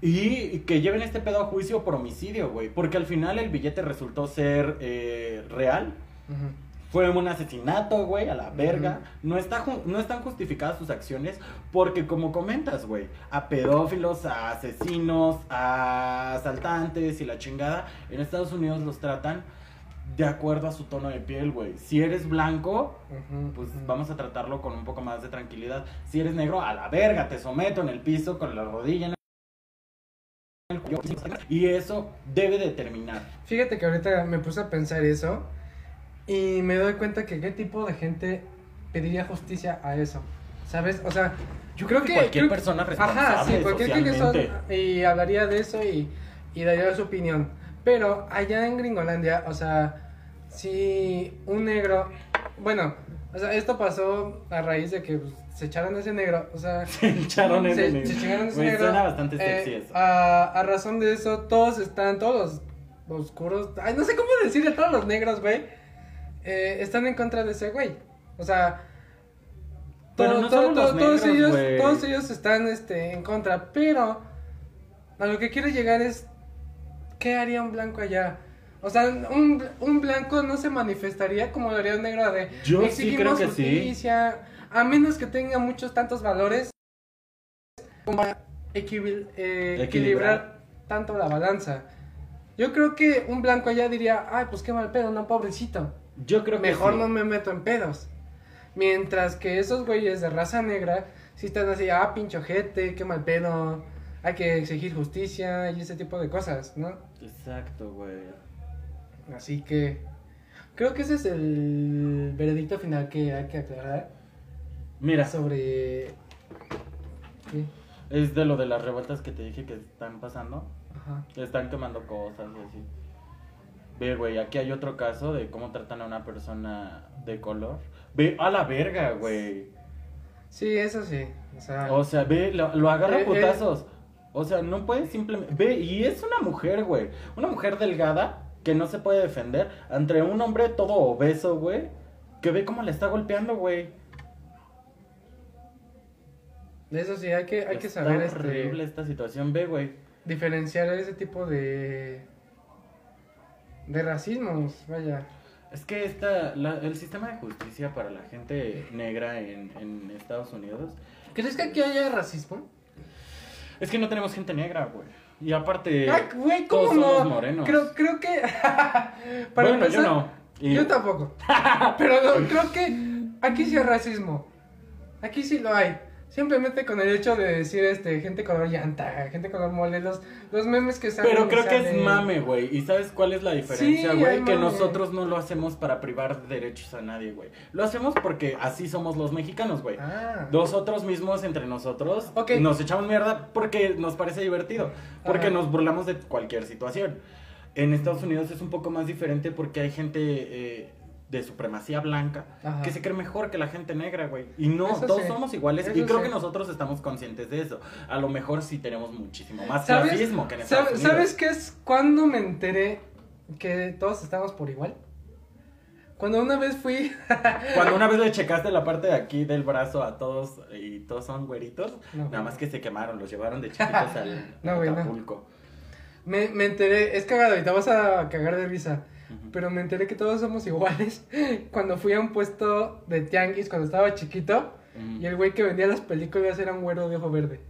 Y que lleven este pedo a juicio por homicidio, güey. Porque al final el billete resultó ser eh, real. Ujú. Fue un asesinato, güey, a la verga. No, está no están justificadas sus acciones porque, como comentas, güey, a pedófilos, a asesinos, a asaltantes y la chingada, en Estados Unidos los tratan de acuerdo a su tono de piel, güey. Si eres blanco, pues vamos a tratarlo con un poco más de tranquilidad. Si eres negro, a la verga, te someto en el piso con la rodilla en el. Y eso debe de terminar. Fíjate que ahorita me puse a pensar eso y me doy cuenta que qué tipo de gente pediría justicia a eso. ¿Sabes? O sea, Yo creo que que- cualquier creo- persona ajá, responsable sí, cualquier persona socialmente. y hablaría de eso y, y daría su opinión. Pero allá en Gringolandia, o sea, si un negro, bueno, o sea, esto pasó a raíz de que pues, se echaron a ese negro, o sea, [LAUGHS] Se echaron se, ese se chingaron a ese Güey, negro. suena bastante eh, sexy eso. a, a razón de eso, todos están, todos los oscuros, ay, no sé cómo decirle, todos los negros, güey, eh, están en contra de ese güey. O sea, todo- no todo- todos, ellos, todos ellos están este, en contra, pero a lo que quiero llegar es, ¿qué haría un blanco allá? O sea, un, un blanco no se manifestaría como lo haría un negro de Yo sí creo que sí. justicia, a menos que tenga muchos tantos valores como para eh, Equilibrar. equilibrar tanto la balanza. Yo creo que un blanco allá diría, ay, pues qué mal pedo, no, pobrecito. Yo creo que Mejor sí. no me meto en pedos. Mientras que esos güeyes de raza negra sí están así, ah, pinche ojete, qué mal pedo, hay que exigir justicia y ese tipo de cosas, ¿no? Exacto, güey. Así que creo que ese es el veredicto final que hay que aclarar Mira, sobre... ¿Qué? es de lo de las revueltas que te dije que están pasando. Ajá. Están quemando cosas y así. Ve, güey, aquí hay otro caso de cómo tratan a una persona de color. Ve, a la verga, güey. Sí, eso sí. O sea, O sea, ve, lo, lo agarra Eh, eh. putazos. O sea, no puede simplemente. Ve, y es una mujer, güey. Una mujer delgada que no se puede defender ante un hombre todo obeso, güey. Que ve cómo le está golpeando, güey. eso sí, hay que, hay que saber este, horrible esta situación, ve, güey. diferenciar ese tipo de... de racismos, vaya. Es que esta, la- el sistema de justicia para la gente negra en, en Estados Unidos ¿Crees que aquí haya racismo? es que no tenemos gente negra, güey. Y aparte, Ay, güey, todos ¿cómo somos no? morenos. Creo, creo que... [LAUGHS] para bueno, yo no. Y- Yo tampoco. [LAUGHS] Pero no, creo que aquí sí hay racismo. Aquí sí lo hay. Simplemente con el hecho de decir este gente color llanta, gente color mole, los, los memes que salen. Pero creo que es mame, güey. ¿Y sabes cuál es la diferencia, güey? que mame. nosotros no lo hacemos para privar de derechos a nadie, güey. Lo hacemos porque así somos los mexicanos, güey. Ah. Nosotros mismos entre nosotros Ok. nos echamos mierda porque nos parece divertido, porque Ajá. nos burlamos de cualquier situación. En Estados Unidos es un poco más diferente porque hay gente eh, de supremacía blanca Ajá. que se cree mejor que la gente negra, güey. Y no, Eso todos sí. somos iguales y creo sí. que nosotros estamos conscientes de eso. A lo mejor sí tenemos muchísimo más ¿Sabes, racismo que en Estados ¿sabes, Unidos. ¿Sabes qué es cuando me enteré que todos estamos por igual? Cuando una vez fui. [LAUGHS] Cuando una vez le checaste la parte de aquí del brazo a todos y todos son güeritos, No, nada más que se quemaron, los llevaron de chiquitos [LAUGHS] al No, no. Me, me enteré, es cagado y te vas a cagar de risa. Pero me enteré que todos somos iguales [LAUGHS] cuando fui a un puesto de tianguis cuando estaba chiquito Mm. y el güey que vendía las películas era un güero de ojo verde.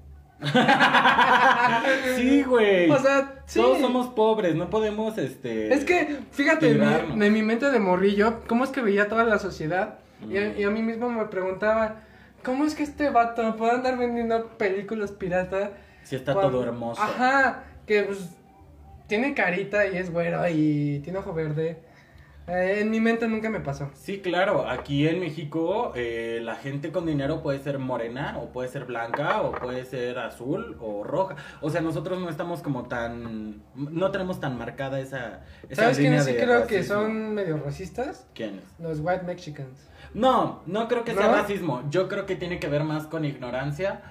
[LAUGHS] Sí, güey. O sea, sí. Todos somos pobres, no podemos, este... Es que, fíjate, en librarnos. mi, mi mente de morrillo, ¿cómo es que veía toda la sociedad? Y, a, Mm. y a mí mismo me preguntaba, ¿cómo es que este vato puede andar vendiendo películas pirata? Sí está cuando- todo hermoso. Ajá, que pues tiene carita y es güero y tiene ojo verde. Eh, en mi mente nunca me pasó. Sí, claro, aquí en México eh, la gente con dinero puede ser morena o puede ser blanca o puede ser azul o roja. O sea, nosotros no estamos como tan... No tenemos tan marcada esa... esa ¿Sabes quiénes sí creo que son medio racistas? ¿Quiénes? Los white Mexicans. No, no creo que sea racismo. Yo creo que tiene que ver más con ignorancia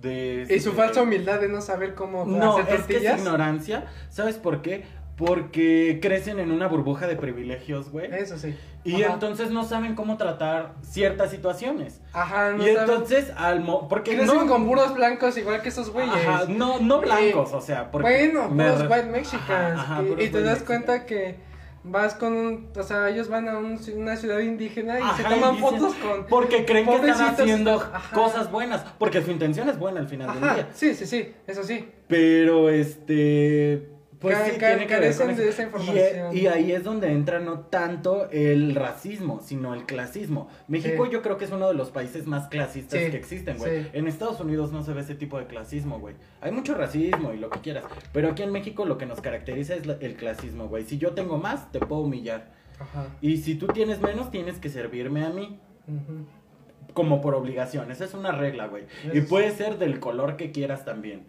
de... Y su falsa humildad de no saber cómo No, hacer es que es ignorancia. ¿Sabes por qué? Porque crecen en una burbuja de privilegios, güey. Eso sí. Y Ajá. entonces no saben cómo tratar ciertas situaciones. Ajá, no y saben- entonces, al mo porque Crecen no, con puros blancos igual que esos güeyes. Ajá, no, no blancos, o sea, porque bueno, puros white mexicans. Ajá, ajá, y, puros y te das cuenta que vas con un. O sea, ellos van a un- una ciudad indígena y se toman y dicen- fotos con. Porque creen que están haciendo Ajá. cosas buenas. Porque su intención es buena al final del día. sí, sí, sí, eso sí. Pero este. Pues sí, tiene que ver con de esa Y, información. y ahí es donde entra no tanto el racismo, sino el clasismo. México Sí. yo creo que es uno de los países más clasistas Sí, que existen, güey. En Estados Unidos no se ve ese tipo de clasismo, güey. Hay mucho racismo y lo que quieras. Pero aquí en México lo que nos caracteriza es la- el clasismo, güey. Si yo tengo más, te puedo humillar. Ajá. Y si tú tienes menos, tienes que servirme a mí. Como por obligación. Esa es una regla, güey. Y puede ser del color que quieras también.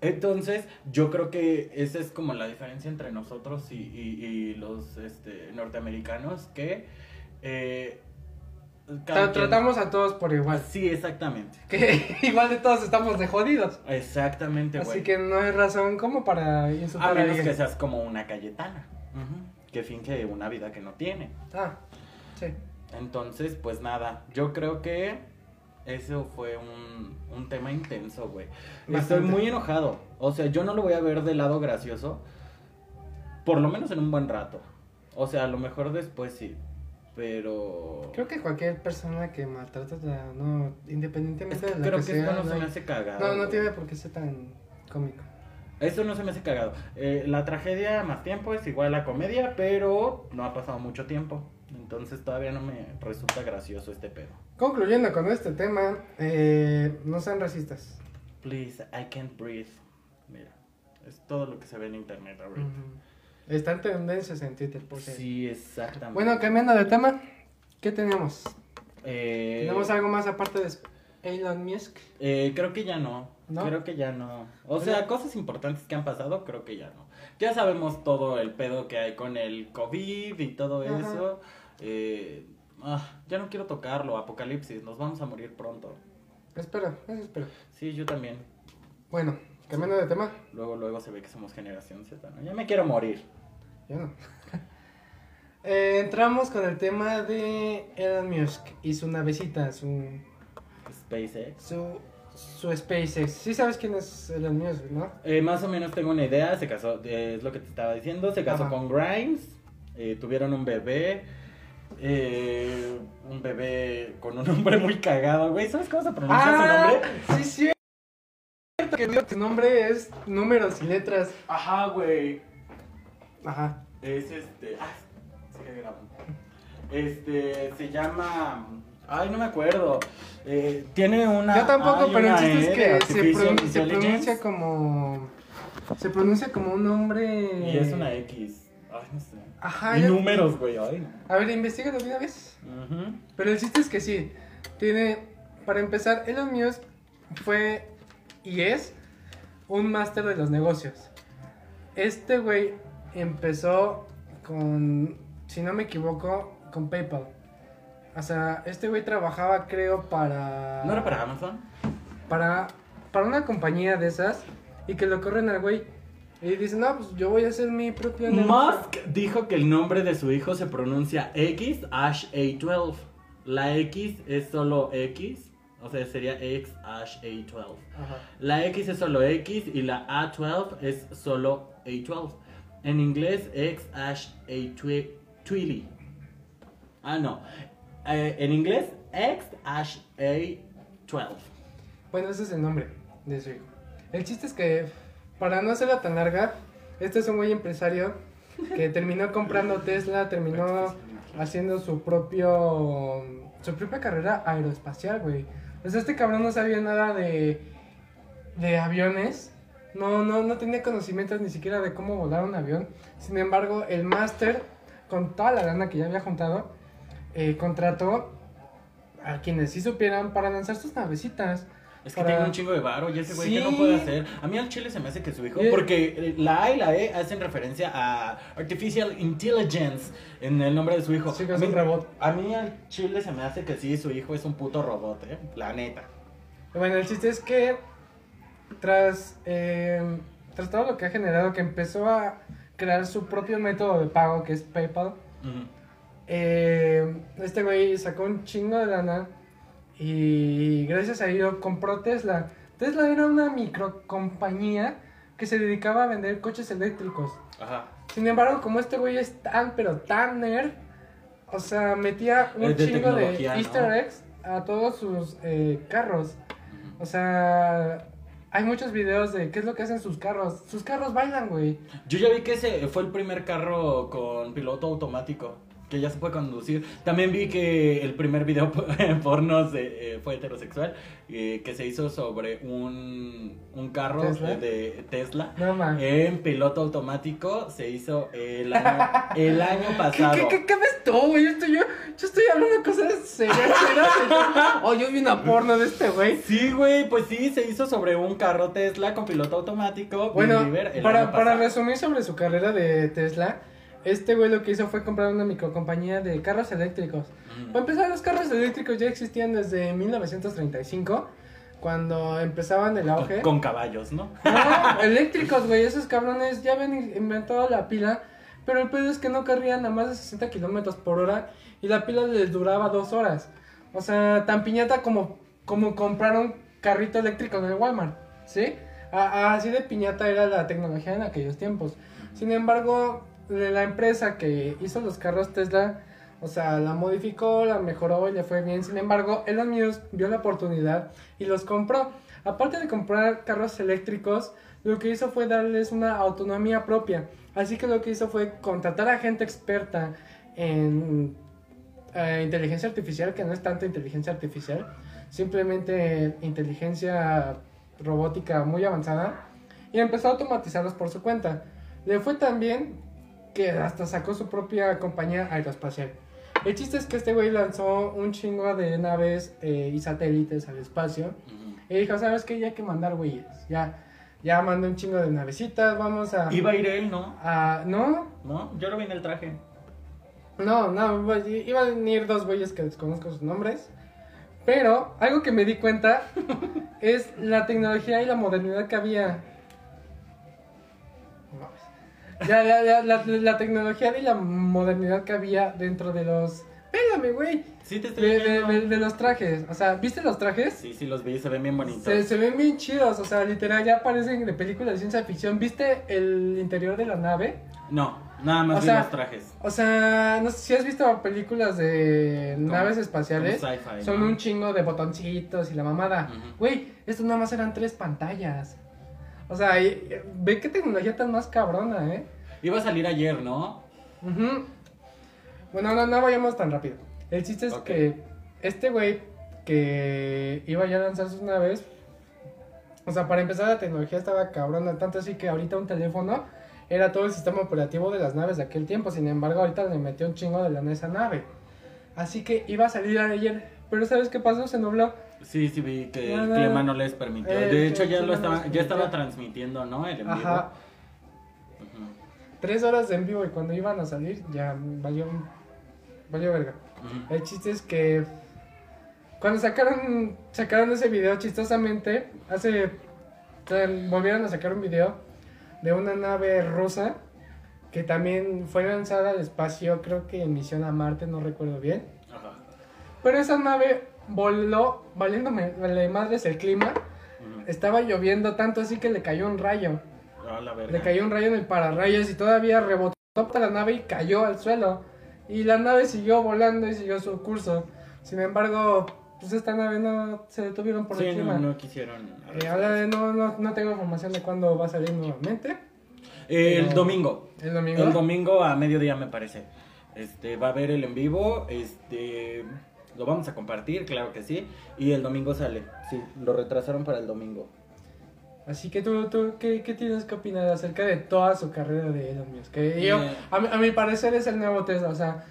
Entonces, yo creo que esa es como la diferencia entre nosotros y, y- y los este, norteamericanos, que... eh, Tra- Tratamos a todos por igual. Sí, exactamente. Que [LAUGHS] igual de todos estamos de jodidos. Exactamente, güey. Así que no hay razón como para A insultar a, menos alguien. que seas como una Cayetana, que finge una vida que no tiene. Ah, sí. Entonces, pues nada, yo creo que eso fue un, un tema intenso, güey. Estoy muy enojado. O sea, yo no lo voy a ver del lado gracioso. Por lo menos en un buen rato. O sea, a lo mejor después sí. Pero... Creo que cualquier persona que maltrata, no, Es independientemente que de lo creo que, que sea, esto no, no, se me hace cagado. no, no güey. tiene por qué ser tan cómico. Esto no se me hace cagado. Eh, la tragedia más tiempo es igual a la comedia, pero no ha pasado mucho tiempo. Entonces todavía no me resulta gracioso este pedo. Concluyendo con este tema, eh, no sean racistas. Please, I can't breathe. Mira, es todo lo que se ve en internet ahorita. Ujú. Están tendencias en Twitter, por. Sí, exactamente. Bueno, cambiando de tema, ¿qué tenemos? Eh, ¿Tenemos algo más aparte de Elon Musk? eh, creo que ya no. ¿No? Creo que ya no. O sea, cosas importantes que han pasado, creo que ya no. Ya sabemos todo el pedo que hay con el COVID y todo Ajá. eso. Eh, ah, ya no quiero tocarlo. Apocalipsis, nos vamos a morir pronto. Espero, eso espero. Sí, yo también. Bueno, cambiando de tema, Luego, luego se ve que somos generación Z, ¿no? Ya me quiero morir. yo no. [LAUGHS] Eh, entramos con el tema de Elon Musk y su navecita, su, SpaceX. su, su SpaceX. Sí sabes quién es Elon Musk, ¿no? Eh, más o menos tengo una idea, se casó, eh, es lo que te estaba diciendo, se casó Ajá. con Grimes, eh, tuvieron un bebé, eh, un bebé con un [LAUGHS] nombre muy cagado, güey, ¿sabes cómo se pronuncia su nombre? Ah, sí, cierto que digo, tu nombre es números y letras. Ajá, güey, Ajá. es este, ah, grabando. Este, se llama, ay, no me acuerdo, eh, tiene una... Yo tampoco, pero el chiste es que se, pronuncia como. Se pronuncia como un nombre. Y es una X, ay, no sé. Ajá. y números, güey, ay. A ver, investigalo una vez. Ujú. Pero el chiste es que sí. Tiene. Para empezar, Elon Musk fue y es un máster de los negocios. Este güey empezó con. Si no me equivoco, con PayPal. O sea, este güey trabajaba, creo, para. ¿No era para Amazon? para, para una compañía de esas y que lo corren al güey. Y dicen, no, pues yo voy a hacer mi propio negocio". Musk dijo que el nombre de su hijo se pronuncia X Ash A12. La X es solo X, o sea, sería X Ash A12. Ajá. La X es solo X y la A12 es solo A12. En inglés, X Ash A20. Ah, no. Eh, en inglés, X Ash A12. Bueno, ese es el nombre de su hijo. El chiste es que, para no hacerla tan larga, este es un güey empresario que terminó comprando Tesla, terminó haciendo su propio su propia carrera aeroespacial, güey. Sea, este cabrón no sabía nada de de aviones. No, no, no tenía conocimientos ni siquiera de cómo volar un avión. Sin embargo, el máster, con toda la lana que ya había juntado, eh, contrató a quienes sí supieran para lanzar sus navecitas. Es que Para- tiene un chingo de varo y ese güey que no puede hacer. A mí al chile se me hace que su hijo. Y- Porque la A y la E hacen referencia a Artificial Intelligence en el nombre de su hijo. Sí, que a es mí, un robot. A mí al chile se me hace que sí, su hijo es un puto robot, eh. La neta. Bueno, el chiste es que tras, eh, tras todo lo que ha generado, que empezó a crear su propio método de pago que es PayPal. Ujú. Eh, este güey sacó un chingo de lana y gracias a ello compró Tesla. Tesla era una microcompañía que se dedicaba a vender coches eléctricos. Ajá. Sin embargo, como este güey es tan, pero tan nerd, o sea, metía un de chingo de easter eggs a todos sus eh, carros. O sea, hay muchos videos de qué es lo que hacen sus carros. Sus carros bailan, güey. Yo ya vi que ese fue el primer carro con piloto automático. Que ya se puede conducir. También vi que el primer video [LAUGHS] porno se- eh, fue heterosexual. eh, que se hizo sobre un, un carro ¿Tesla? de Tesla. No. En piloto automático se hizo el año, el año ¿Qué, pasado. qué, qué, qué ves tú, güey? Yo estoy, yo, yo estoy hablando de cosas serias. Oh, yo vi una porno de este güey. Sí, güey, pues sí, se hizo sobre un carro Tesla con piloto automático. Bueno, para, para resumir sobre su carrera de Tesla, este güey lo que hizo fue comprar una microcompañía de carros eléctricos. Ujú. Para empezar, los carros eléctricos ya existían desde 1935, cuando empezaban el auge. Con, con caballos, ¿no? [LAUGHS] No, eléctricos, güey, esos cabrones ya habían inventado la pila, pero el pedo es que no corrían a más de 60 kilómetros por hora y la pila les duraba dos horas. O sea, tan piñata como, como comprar un carrito eléctrico en el Walmart, ¿sí? A- a- así de piñata era la tecnología en aquellos tiempos. Sin embargo, la empresa que hizo los carros Tesla, o sea, la modificó, la mejoró y le fue bien. Sin embargo, Elon Musk vio la oportunidad y los compró. Aparte de comprar carros eléctricos, lo que hizo fue darles una autonomía propia. Así que lo que hizo fue contratar a gente experta en eh, inteligencia artificial, que no es tanto inteligencia artificial, simplemente inteligencia robótica muy avanzada, y empezó a automatizarlos por su cuenta. Le fue tan bien que hasta sacó su propia compañía aeroespacial. El chiste es que este güey lanzó un chingo de naves eh, y satélites al espacio. Y dijo, ¿sabes qué? Ya hay que mandar güeyes. Ya, ya mandó un chingo de navecitas, vamos a... Iba a ir él, ¿no? a- no, ¿No? Yo lo vi en el traje. no, no, pues, iban a venir dos güeyes que desconozco sus nombres. Pero algo que me di cuenta [LAUGHS] es la tecnología y la modernidad que había. No, Ya, ya, ya, la, la tecnología y la modernidad que había dentro de los. Pégame, güey. Sí, te estoy De, de- viendo. de- de los trajes. O sea, ¿viste los trajes? Sí, sí, los vi, se ven bien bonitos. Se, se ven bien chidos, o sea, literal ya parecen de películas de ciencia ficción. ¿Viste el interior de la nave? No, nada más O vi sea, los trajes. O sea, no sé si has visto películas de Como- naves espaciales. Son ¿no? un chingo de botoncitos y la mamada. Güey, estos nada más eran tres pantallas. O sea, y- ve qué tecnología tan más cabrona, ¿eh? Iba a salir ayer, ¿no? Ujú. Bueno, no, no vayamos tan rápido. El chiste es que este güey que iba ya a lanzar sus naves, o sea, para empezar la tecnología estaba cabrona, tanto así que ahorita un teléfono era todo el sistema operativo de las naves de aquel tiempo, sin embargo ahorita le metió un chingo de lana a esa nave. Así que iba a salir ayer, pero ¿sabes qué pasó? Se nubló. Sí, sí vi que el clima no les permitió. Eh, de hecho, ya lo estaba, ya estaba transmitiendo, ¿no? El en vivo. Ajá. Tres horas de en vivo y cuando iban a salir ya valió, valió verga. El chiste es que cuando sacaron sacaron ese video chistosamente, hace volvieron a sacar un video de una nave rusa que también fue lanzada al espacio, creo que en misión a Marte, no recuerdo bien. Pero esa nave voló valiéndome vale madres el clima. Estaba lloviendo tanto así que le cayó un rayo. A la verga. Le cayó un rayo en el pararrayos y todavía rebotó por la nave y cayó al suelo. Y la nave siguió volando y siguió su curso. Sin embargo, pues esta nave no se detuvieron por Sí, el no, clima. no quisieron. Eh, ahora no, no, no tengo información de cuándo va a salir nuevamente. El Pero- domingo. El domingo. El domingo a mediodía me parece. Este va a haber el en vivo, este lo vamos a compartir, claro que sí, y el domingo sale. Sí, lo retrasaron para el domingo. Así que tú, tú ¿qué, qué tienes que opinar acerca de toda su carrera de Elon Musk? Que yo, a, mi, a mi parecer es el nuevo Tesla, o sea,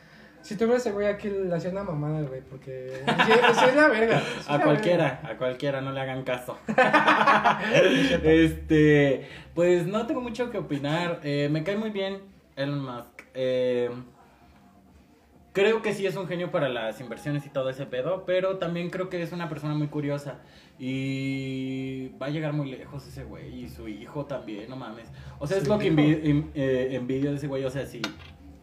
si tuviera ese güey aquí le hacía una mamada, güey, porque sí, sí es la verga. es [LAUGHS] A la cualquiera, a cualquiera, no le hagan caso. [LAUGHS] [LAUGHS] este, pues no tengo mucho que opinar. eh, me cae muy bien Elon Musk. Eh, Creo que sí es un genio para las inversiones y todo ese pedo, pero también creo que es una persona muy curiosa y va a llegar muy lejos ese güey y su hijo también, no mames. O sea, es ¿Su lo que en- eh, envidio de ese güey, o sea, si,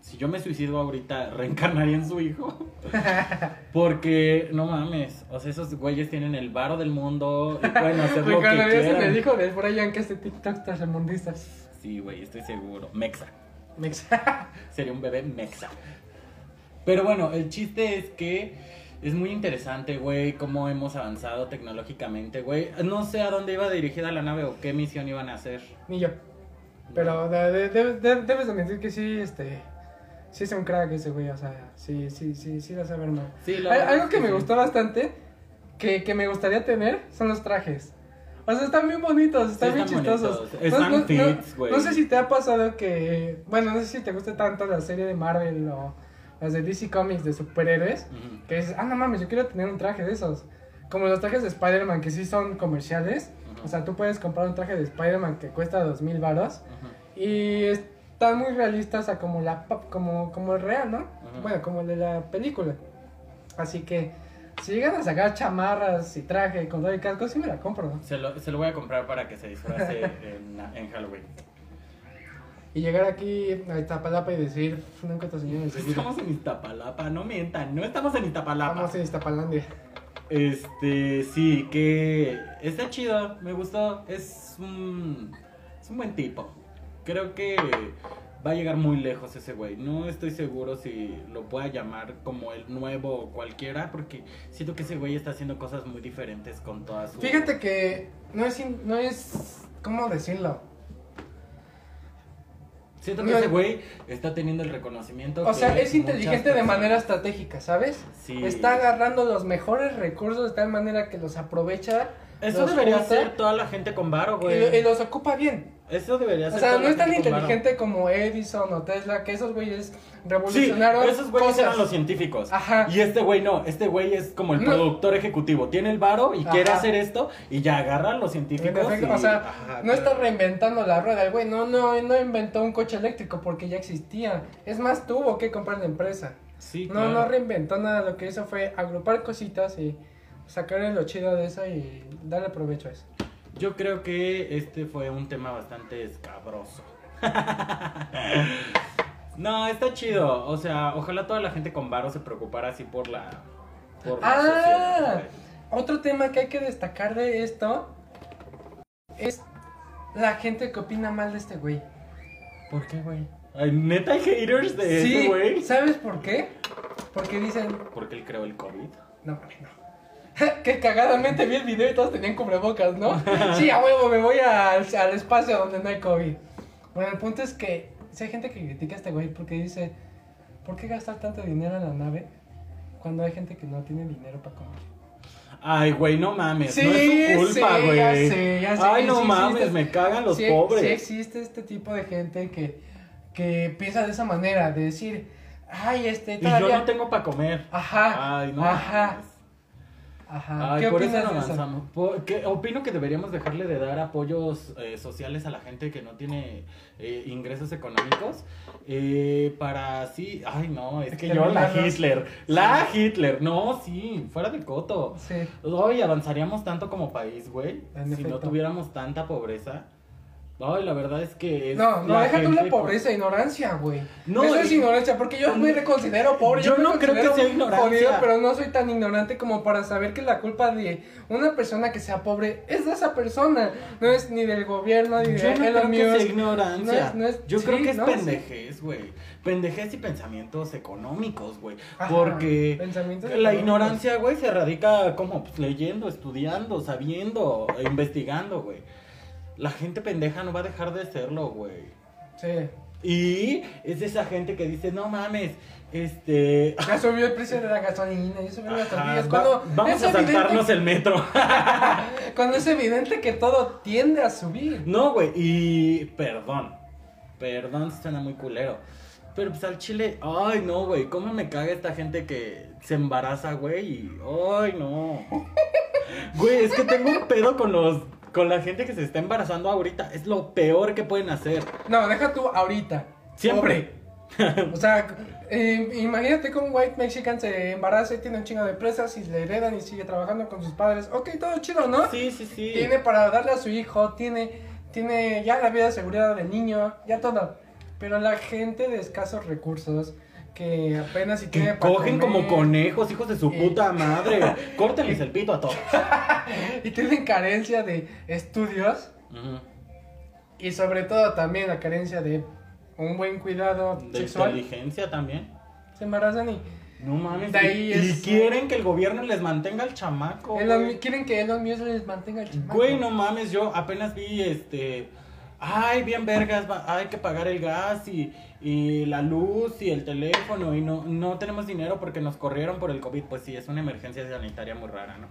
si yo me suicido ahorita, [LAUGHS] reencarnaría en su hijo. [LAUGHS] Porque, no mames, o sea, esos güeyes tienen el varo del mundo y pueden hacer [LAUGHS] lo que quieran. el hijo de Brian que este TikTok tercermundista. Sí, güey, estoy seguro. Mexa. Mex- Sería un bebé mexa. Pero bueno, el chiste es que es muy interesante, güey, cómo hemos avanzado tecnológicamente, güey. No sé a dónde iba dirigida la nave o qué misión iban a hacer. Ni yo. Pero de- de- de- de- debes de admitir que sí, este. Sí es un crack ese güey, o sea, sí, sí, sí, sí la sabe armar. Sí, la verdad Algo que me sí. gustó bastante, que, que me gustaría tener, son los trajes. O sea, están bien bonitos, están Sí, bien están chistosos. Están fits, güey. no sé si te ha pasado que, bueno, no sé si te gusta tanto la serie de Marvel o las de DC Comics de superhéroes, Ujú. que dices, ah, no mames, yo quiero tener un traje de esos. Como los trajes de Spider-Man que sí son comerciales. Ujú. O sea, tú puedes comprar un traje de Spider-Man que cuesta dos mil varos. Y están muy realistas a como la como, como el real, ¿no? Bueno, como el de la película. Así que si llegan a sacar chamarras y traje con todo y casco, sí me la compro. ¿no? Se lo, se lo voy a comprar para que se disfrace [LAUGHS] en, en Halloween. Y llegar aquí a Iztapalapa y decir, encuentro señores de vida. Estamos en Iztapalapa, no mientan, no estamos en Iztapalapa. Estamos en Iztapalandia. Este, sí, que está chido, me gustó, es un, es un buen tipo. Creo que va a llegar muy lejos ese güey. No estoy seguro si lo pueda llamar como el nuevo o cualquiera, porque siento que ese güey está haciendo cosas muy diferentes con todas su... Fíjate que no es, no es, ¿cómo decirlo? Siento que no- ese güey está teniendo el reconocimiento. O sea, es inteligente de manera estratégica, ¿sabes? Sí. Está agarrando los mejores recursos de tal manera que los aprovecha. Eso debería ser toda la gente con varo, y, lo- y güey. los ocupa bien. Eso debería O ser sea, toda no es tan inteligente como Edison o Tesla, que esos güeyes Sí, revolucionaron esos güeyes cosas. eran los científicos. Ajá. Y este güey no, este güey es como el No. productor ejecutivo. Tiene el varo y Ajá. quiere hacer esto y ya agarra a los En científicos. efecto, y- o sea, Ajá, no está reinventando la rueda, el güey no, no, no inventó un coche eléctrico porque ya existía. Es más, tuvo que comprar la empresa. Sí, No, claro. no reinventó nada, lo que hizo fue agrupar cositas y sacarle lo chido de eso y darle provecho a eso. Yo creo que este fue un tema bastante escabroso. [LAUGHS] no, está chido. O sea, ojalá toda la gente con varo se preocupara así por la. Por la Ah, otro tema que hay que destacar de esto es la gente que opina mal de este güey. ¿Por qué, güey? Ay, neta hay haters de Sí, ese güey. ¿sabes por qué? Porque dicen, Porque él creó el COVID. no no. [LAUGHS] que cagadamente vi el video y todos tenían cubrebocas, ¿no? [LAUGHS] sí, a huevo, me voy al, al espacio donde no hay COVID. Bueno, el punto es que si hay gente que critica a este güey porque dice, ¿por qué gastar tanto dinero en la nave cuando hay gente que no tiene dinero para comer? Ay, güey, no mames. Sí, no es su culpa, sí, güey. ya sé, ya sé, Ay, no sí mames, existe. me cagan los pobres. Sí existe este tipo de gente que, que piensa de esa manera, de decir, ay, este, y yo no tengo para comer. Ajá, Ay, no ajá, mames. Ajá. Ay, ¿Qué por eso no avanzamos. Por- que opino que deberíamos dejarle de dar apoyos eh, sociales a la gente que no tiene eh, ingresos económicos. eh, para así. Ay, no, es que yo la. Hitler. La Hitler. No, sí, fuera de coto. Sí. Hoy avanzaríamos tanto como país, güey. Si no tuviéramos tanta pobreza. Ay, la verdad es que. es No, no, deja tú la gente con- pobreza, ignorancia, güey. No, Eso es ignorancia, porque yo me considero pobre. Yo me no creo que sea ignorancia. jodido, pero no soy tan ignorante como para saber que la culpa de una persona que sea pobre es de esa persona. No es ni del gobierno, ni de Yo no que sea ignorancia. No es- no es- Yo sí, creo que es sí. pendejez, güey. Pendejez y pensamientos económicos, güey. Porque pensamientos la económicos. ignorancia, güey, se radica como pues, leyendo, estudiando, sabiendo, e investigando, güey. La gente pendeja no va a dejar de serlo, güey. Sí. Y es esa gente que dice, no mames, este... Ya subió el precio de la gasolina, ya subió las tortillas. va- Cuando vamos es a saltarnos el metro. [LAUGHS] Cuando es evidente que todo tiende a subir. No, güey, y perdón. Perdón, suena muy culero. Pero pues al chile, ay no, güey, cómo me caga esta gente que se embaraza, güey, y ay no. [LAUGHS] Güey, es que tengo un pedo con los con la gente que se está embarazando ahorita, es lo peor que pueden hacer. No, deja tú ahorita. Siempre. O sea, Eh, imagínate que un white mexican se embaraza y tiene un chingo de presas y le heredan y sigue trabajando con sus padres. Ok, todo chido, ¿no? Sí, sí, sí. Tiene para darle a su hijo, tiene, tiene ya la vida de seguridad del niño, ya todo. Pero la gente de escasos recursos que apenas si tiene para cogen comer, como conejos, hijos de su Eh. puta madre. [LAUGHS] Córtenles el pito a todos. [LAUGHS] y tienen carencia de estudios y sobre todo también la carencia de un buen cuidado De sexual. inteligencia también. Se embarazan y No mames. De ahí y, es- y quieren que el gobierno les mantenga al chamaco. Elon- quieren que Elon Musk les mantenga el chamaco. Güey, no mames, yo apenas vi este. Ay, bien vergas, va- hay que pagar el gas y, y la luz y el teléfono y no, no tenemos dinero porque nos corrieron por el COVID. Pues sí, es una emergencia sanitaria muy rara, ¿no?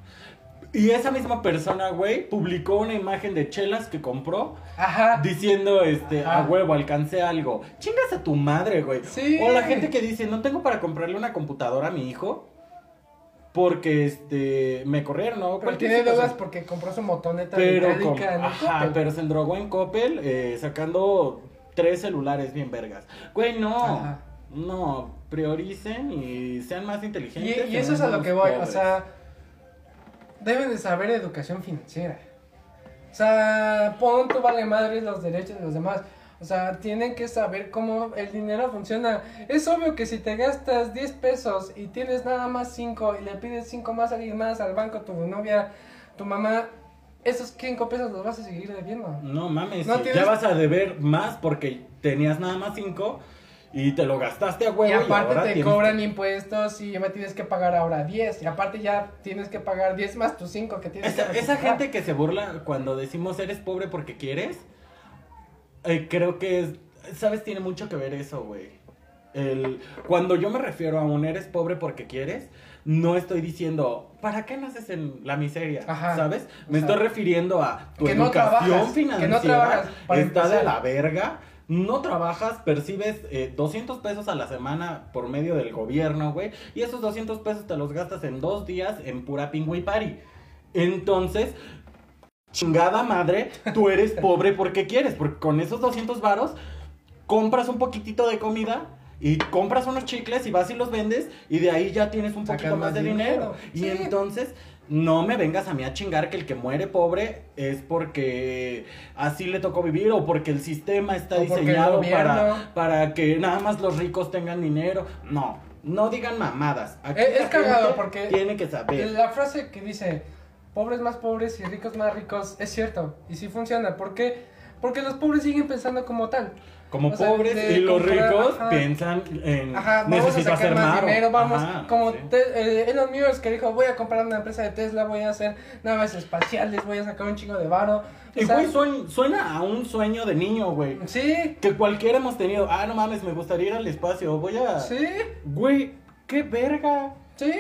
Y esa misma persona, güey, publicó una imagen de chelas que compró Ajá. diciendo, este, a huevo, alcancé algo. Chingas a tu madre, güey. Sí. O la gente que dice, no tengo para comprarle una computadora a mi hijo porque, este, me corrieron, ¿no? Pero tiene deudas porque compró su motoneta Pero, metálica com- en el ajá, Coppel. pero se endrogó en Coppel eh, sacando tres celulares bien vergas. Güey, no. Ajá. No, prioricen y sean más inteligentes. y eso es a lo que voy, o sea, deben de saber educación financiera. O sea, pon tu vale madre los derechos de los demás. O sea, tienen que saber cómo el dinero funciona. Es obvio que si te gastas 10 pesos y tienes nada más 5 y le pides 5 más a alguien más al banco, tu novia, tu mamá, esos 5 pesos los vas a seguir debiendo. No mames, No si tienes- ya vas a deber más porque tenías nada más cinco y te lo gastaste a huevo. Y aparte ahora te tienes cobran impuestos y ya me tienes que pagar ahora 10. Y aparte ya tienes que pagar 10 más tus 5 que tienes Esa, que esa gente que se burla cuando decimos eres pobre porque quieres, eh, creo que es, ¿sabes? Tiene mucho que ver eso, güey. El, cuando yo me refiero a un eres pobre porque quieres, no estoy diciendo, ¿para qué naces en la miseria? Ajá. ¿Sabes? Me sea, estoy refiriendo a tu que no educación trabajas, que financiera no trabajas, para está de la verga. No trabajas, percibes eh, 200 pesos a la semana por medio del gobierno, güey. Y esos 200 pesos te los gastas en dos días en pura pingüi party. Entonces, chingada madre, tú eres [LAUGHS] pobre porque quieres, porque con esos 200 varos compras un poquitito de comida y compras unos chicles y vas y los vendes y de ahí ya tienes un poquito más más de dinero. dinero. Y Sí. entonces no me vengas a mí a chingar que el que muere pobre es porque así le tocó vivir o porque el sistema está O diseñado para, para que nada más los ricos tengan dinero. No, no digan mamadas. Aquí Es- es cagado porque tiene que saber. La frase que dice pobres más pobres y ricos más ricos es cierto y sí funciona. ¿Por qué? Porque los pobres siguen pensando como tal. Como O sea, pobres de y los comprar, ricos ajá. piensan en Ajá, vamos a necesito sacar hacer más dinero, vamos, Ajá, como sí. te- eh, Elon Musk que dijo, voy a comprar una empresa de Tesla, voy a hacer naves espaciales, voy a sacar un chingo de varo. Y sea, güey, suena, suena a un sueño de niño, güey. Sí, Que cualquiera hemos tenido. Ah, no mames, me gustaría ir al espacio. Voy a. sí, Güey, qué verga. sí.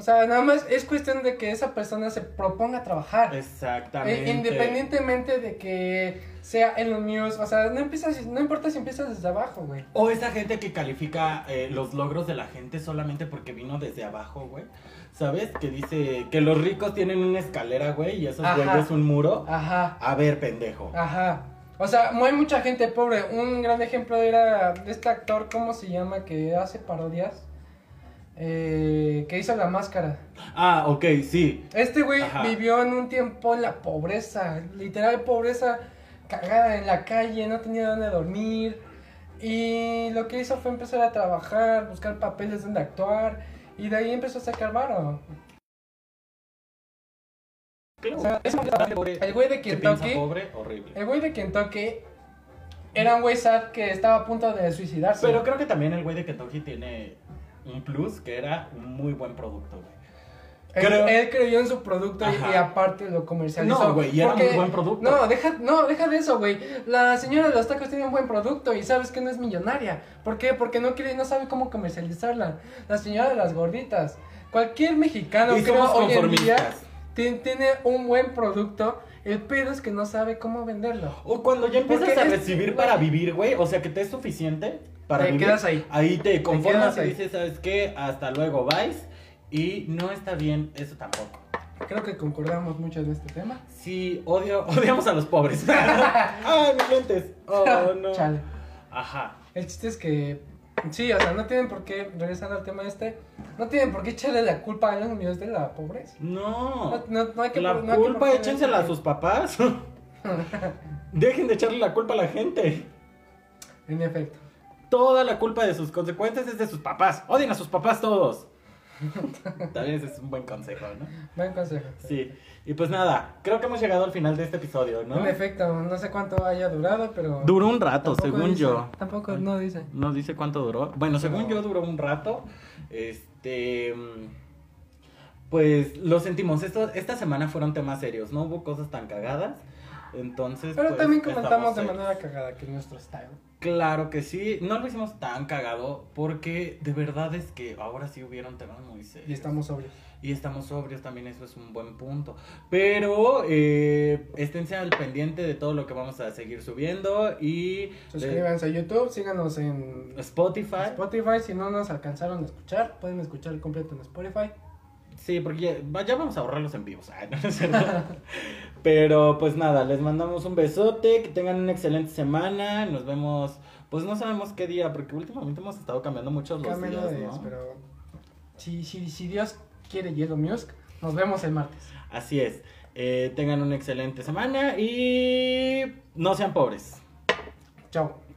O sea, nada más es cuestión de que esa persona se proponga trabajar. Exactamente. Eh, independientemente de que sea Elon Musk, o sea, no empiezas, no importa si empiezas desde abajo, güey. O esa gente que califica eh, los logros de la gente solamente porque vino desde abajo, güey. ¿Sabes? Que dice que los ricos tienen una escalera, güey, y esos güeyes un muro. Ajá. A ver, pendejo. Ajá. O sea, hay mucha gente pobre. Un gran ejemplo era este actor, ¿cómo se llama? Que hace parodias. Eh, que hizo la máscara. Ah, ok, sí. Este güey Ajá. vivió en un tiempo en la pobreza. Literal pobreza. Cagada en la calle, no tenía dónde dormir. Y lo que hizo fue empezar a trabajar, buscar papeles donde actuar. Y de ahí empezó a sacar varo. O sea, es el güey de Kentucky. pobre, horrible. El güey de Kentucky era un güey sad que estaba a punto de suicidarse. Pero creo que también el güey de Kentucky tiene un plus que era un muy buen producto, güey. él, creo- él creyó en su producto y, Ajá. y aparte lo comercializó. No, güey, y era Porque- muy buen producto. No, deja, no, deja de eso, güey. La señora de los tacos tiene un buen producto y sabes que no es millonaria. ¿Por qué? Porque no quiere, no sabe cómo comercializarla. La señora de las gorditas. Cualquier mexicano, somos hoy en día, tiene un buen producto. El pedo es que no sabe cómo venderlo. O cuando ya empiezas Porque a es- recibir güey. para vivir, güey, o sea, que te es suficiente para Te vivir. quedas ahí. Ahí te conformas y dices, ¿sabes qué? Hasta luego, vais. Y no está bien eso tampoco. Creo que concordamos mucho en este tema. Sí, odio, [LAUGHS] odiamos a los pobres. [LAUGHS] ¡Ah, mis lentes! Oh, no. [LAUGHS] Chale. Ajá. El chiste es que Sí, o sea, no tienen por qué, regresando al tema este, no tienen por qué echarle la culpa a los niños de la pobreza. No. No, no, no hay que la no hay que culpa échensela a sus papás. Dejen de echarle la culpa a la gente. En efecto. Toda la culpa de sus consecuencias es de sus papás. Odien a sus papás todos. [LAUGHS] También ese es un buen consejo, ¿no? Buen consejo. Sí. Y pues nada, creo que hemos llegado al final de este episodio, ¿no? En efecto, no sé cuánto haya durado, pero. Duró un rato, según dice- yo. Tampoco, no dice. No dice cuánto duró. Bueno, según yo duró un rato. Este. Pues lo sentimos. Esto, esta semana fueron temas serios. No hubo cosas tan cagadas. Entonces. Pero pues, también comentamos de manera cagada que es nuestro style. Claro que sí. No lo hicimos tan cagado. Porque de verdad es que ahora sí hubieron temas muy serios. Y estamos sobrios. Y estamos sobrios, también eso es un buen punto. Pero eh, esténse al pendiente de todo lo que vamos a seguir subiendo y de Suscríbanse a YouTube, síganos en Spotify. Spotify. Si no nos alcanzaron a escuchar, pueden escuchar el completo en Spotify. Sí, porque ya, va- ya vamos a ahorrarlos en vivos. Ay, [LAUGHS] no, no es cierto. [LAUGHS] Pero pues nada, les mandamos un besote, que tengan una excelente semana. Nos vemos, pues no sabemos qué día, porque últimamente hemos estado cambiando muchos los días, días, ¿no? pero si, si, si Dios quiere Yellow Music, nos vemos el martes. Así es. Eh, tengan una excelente semana y no sean pobres. Chao.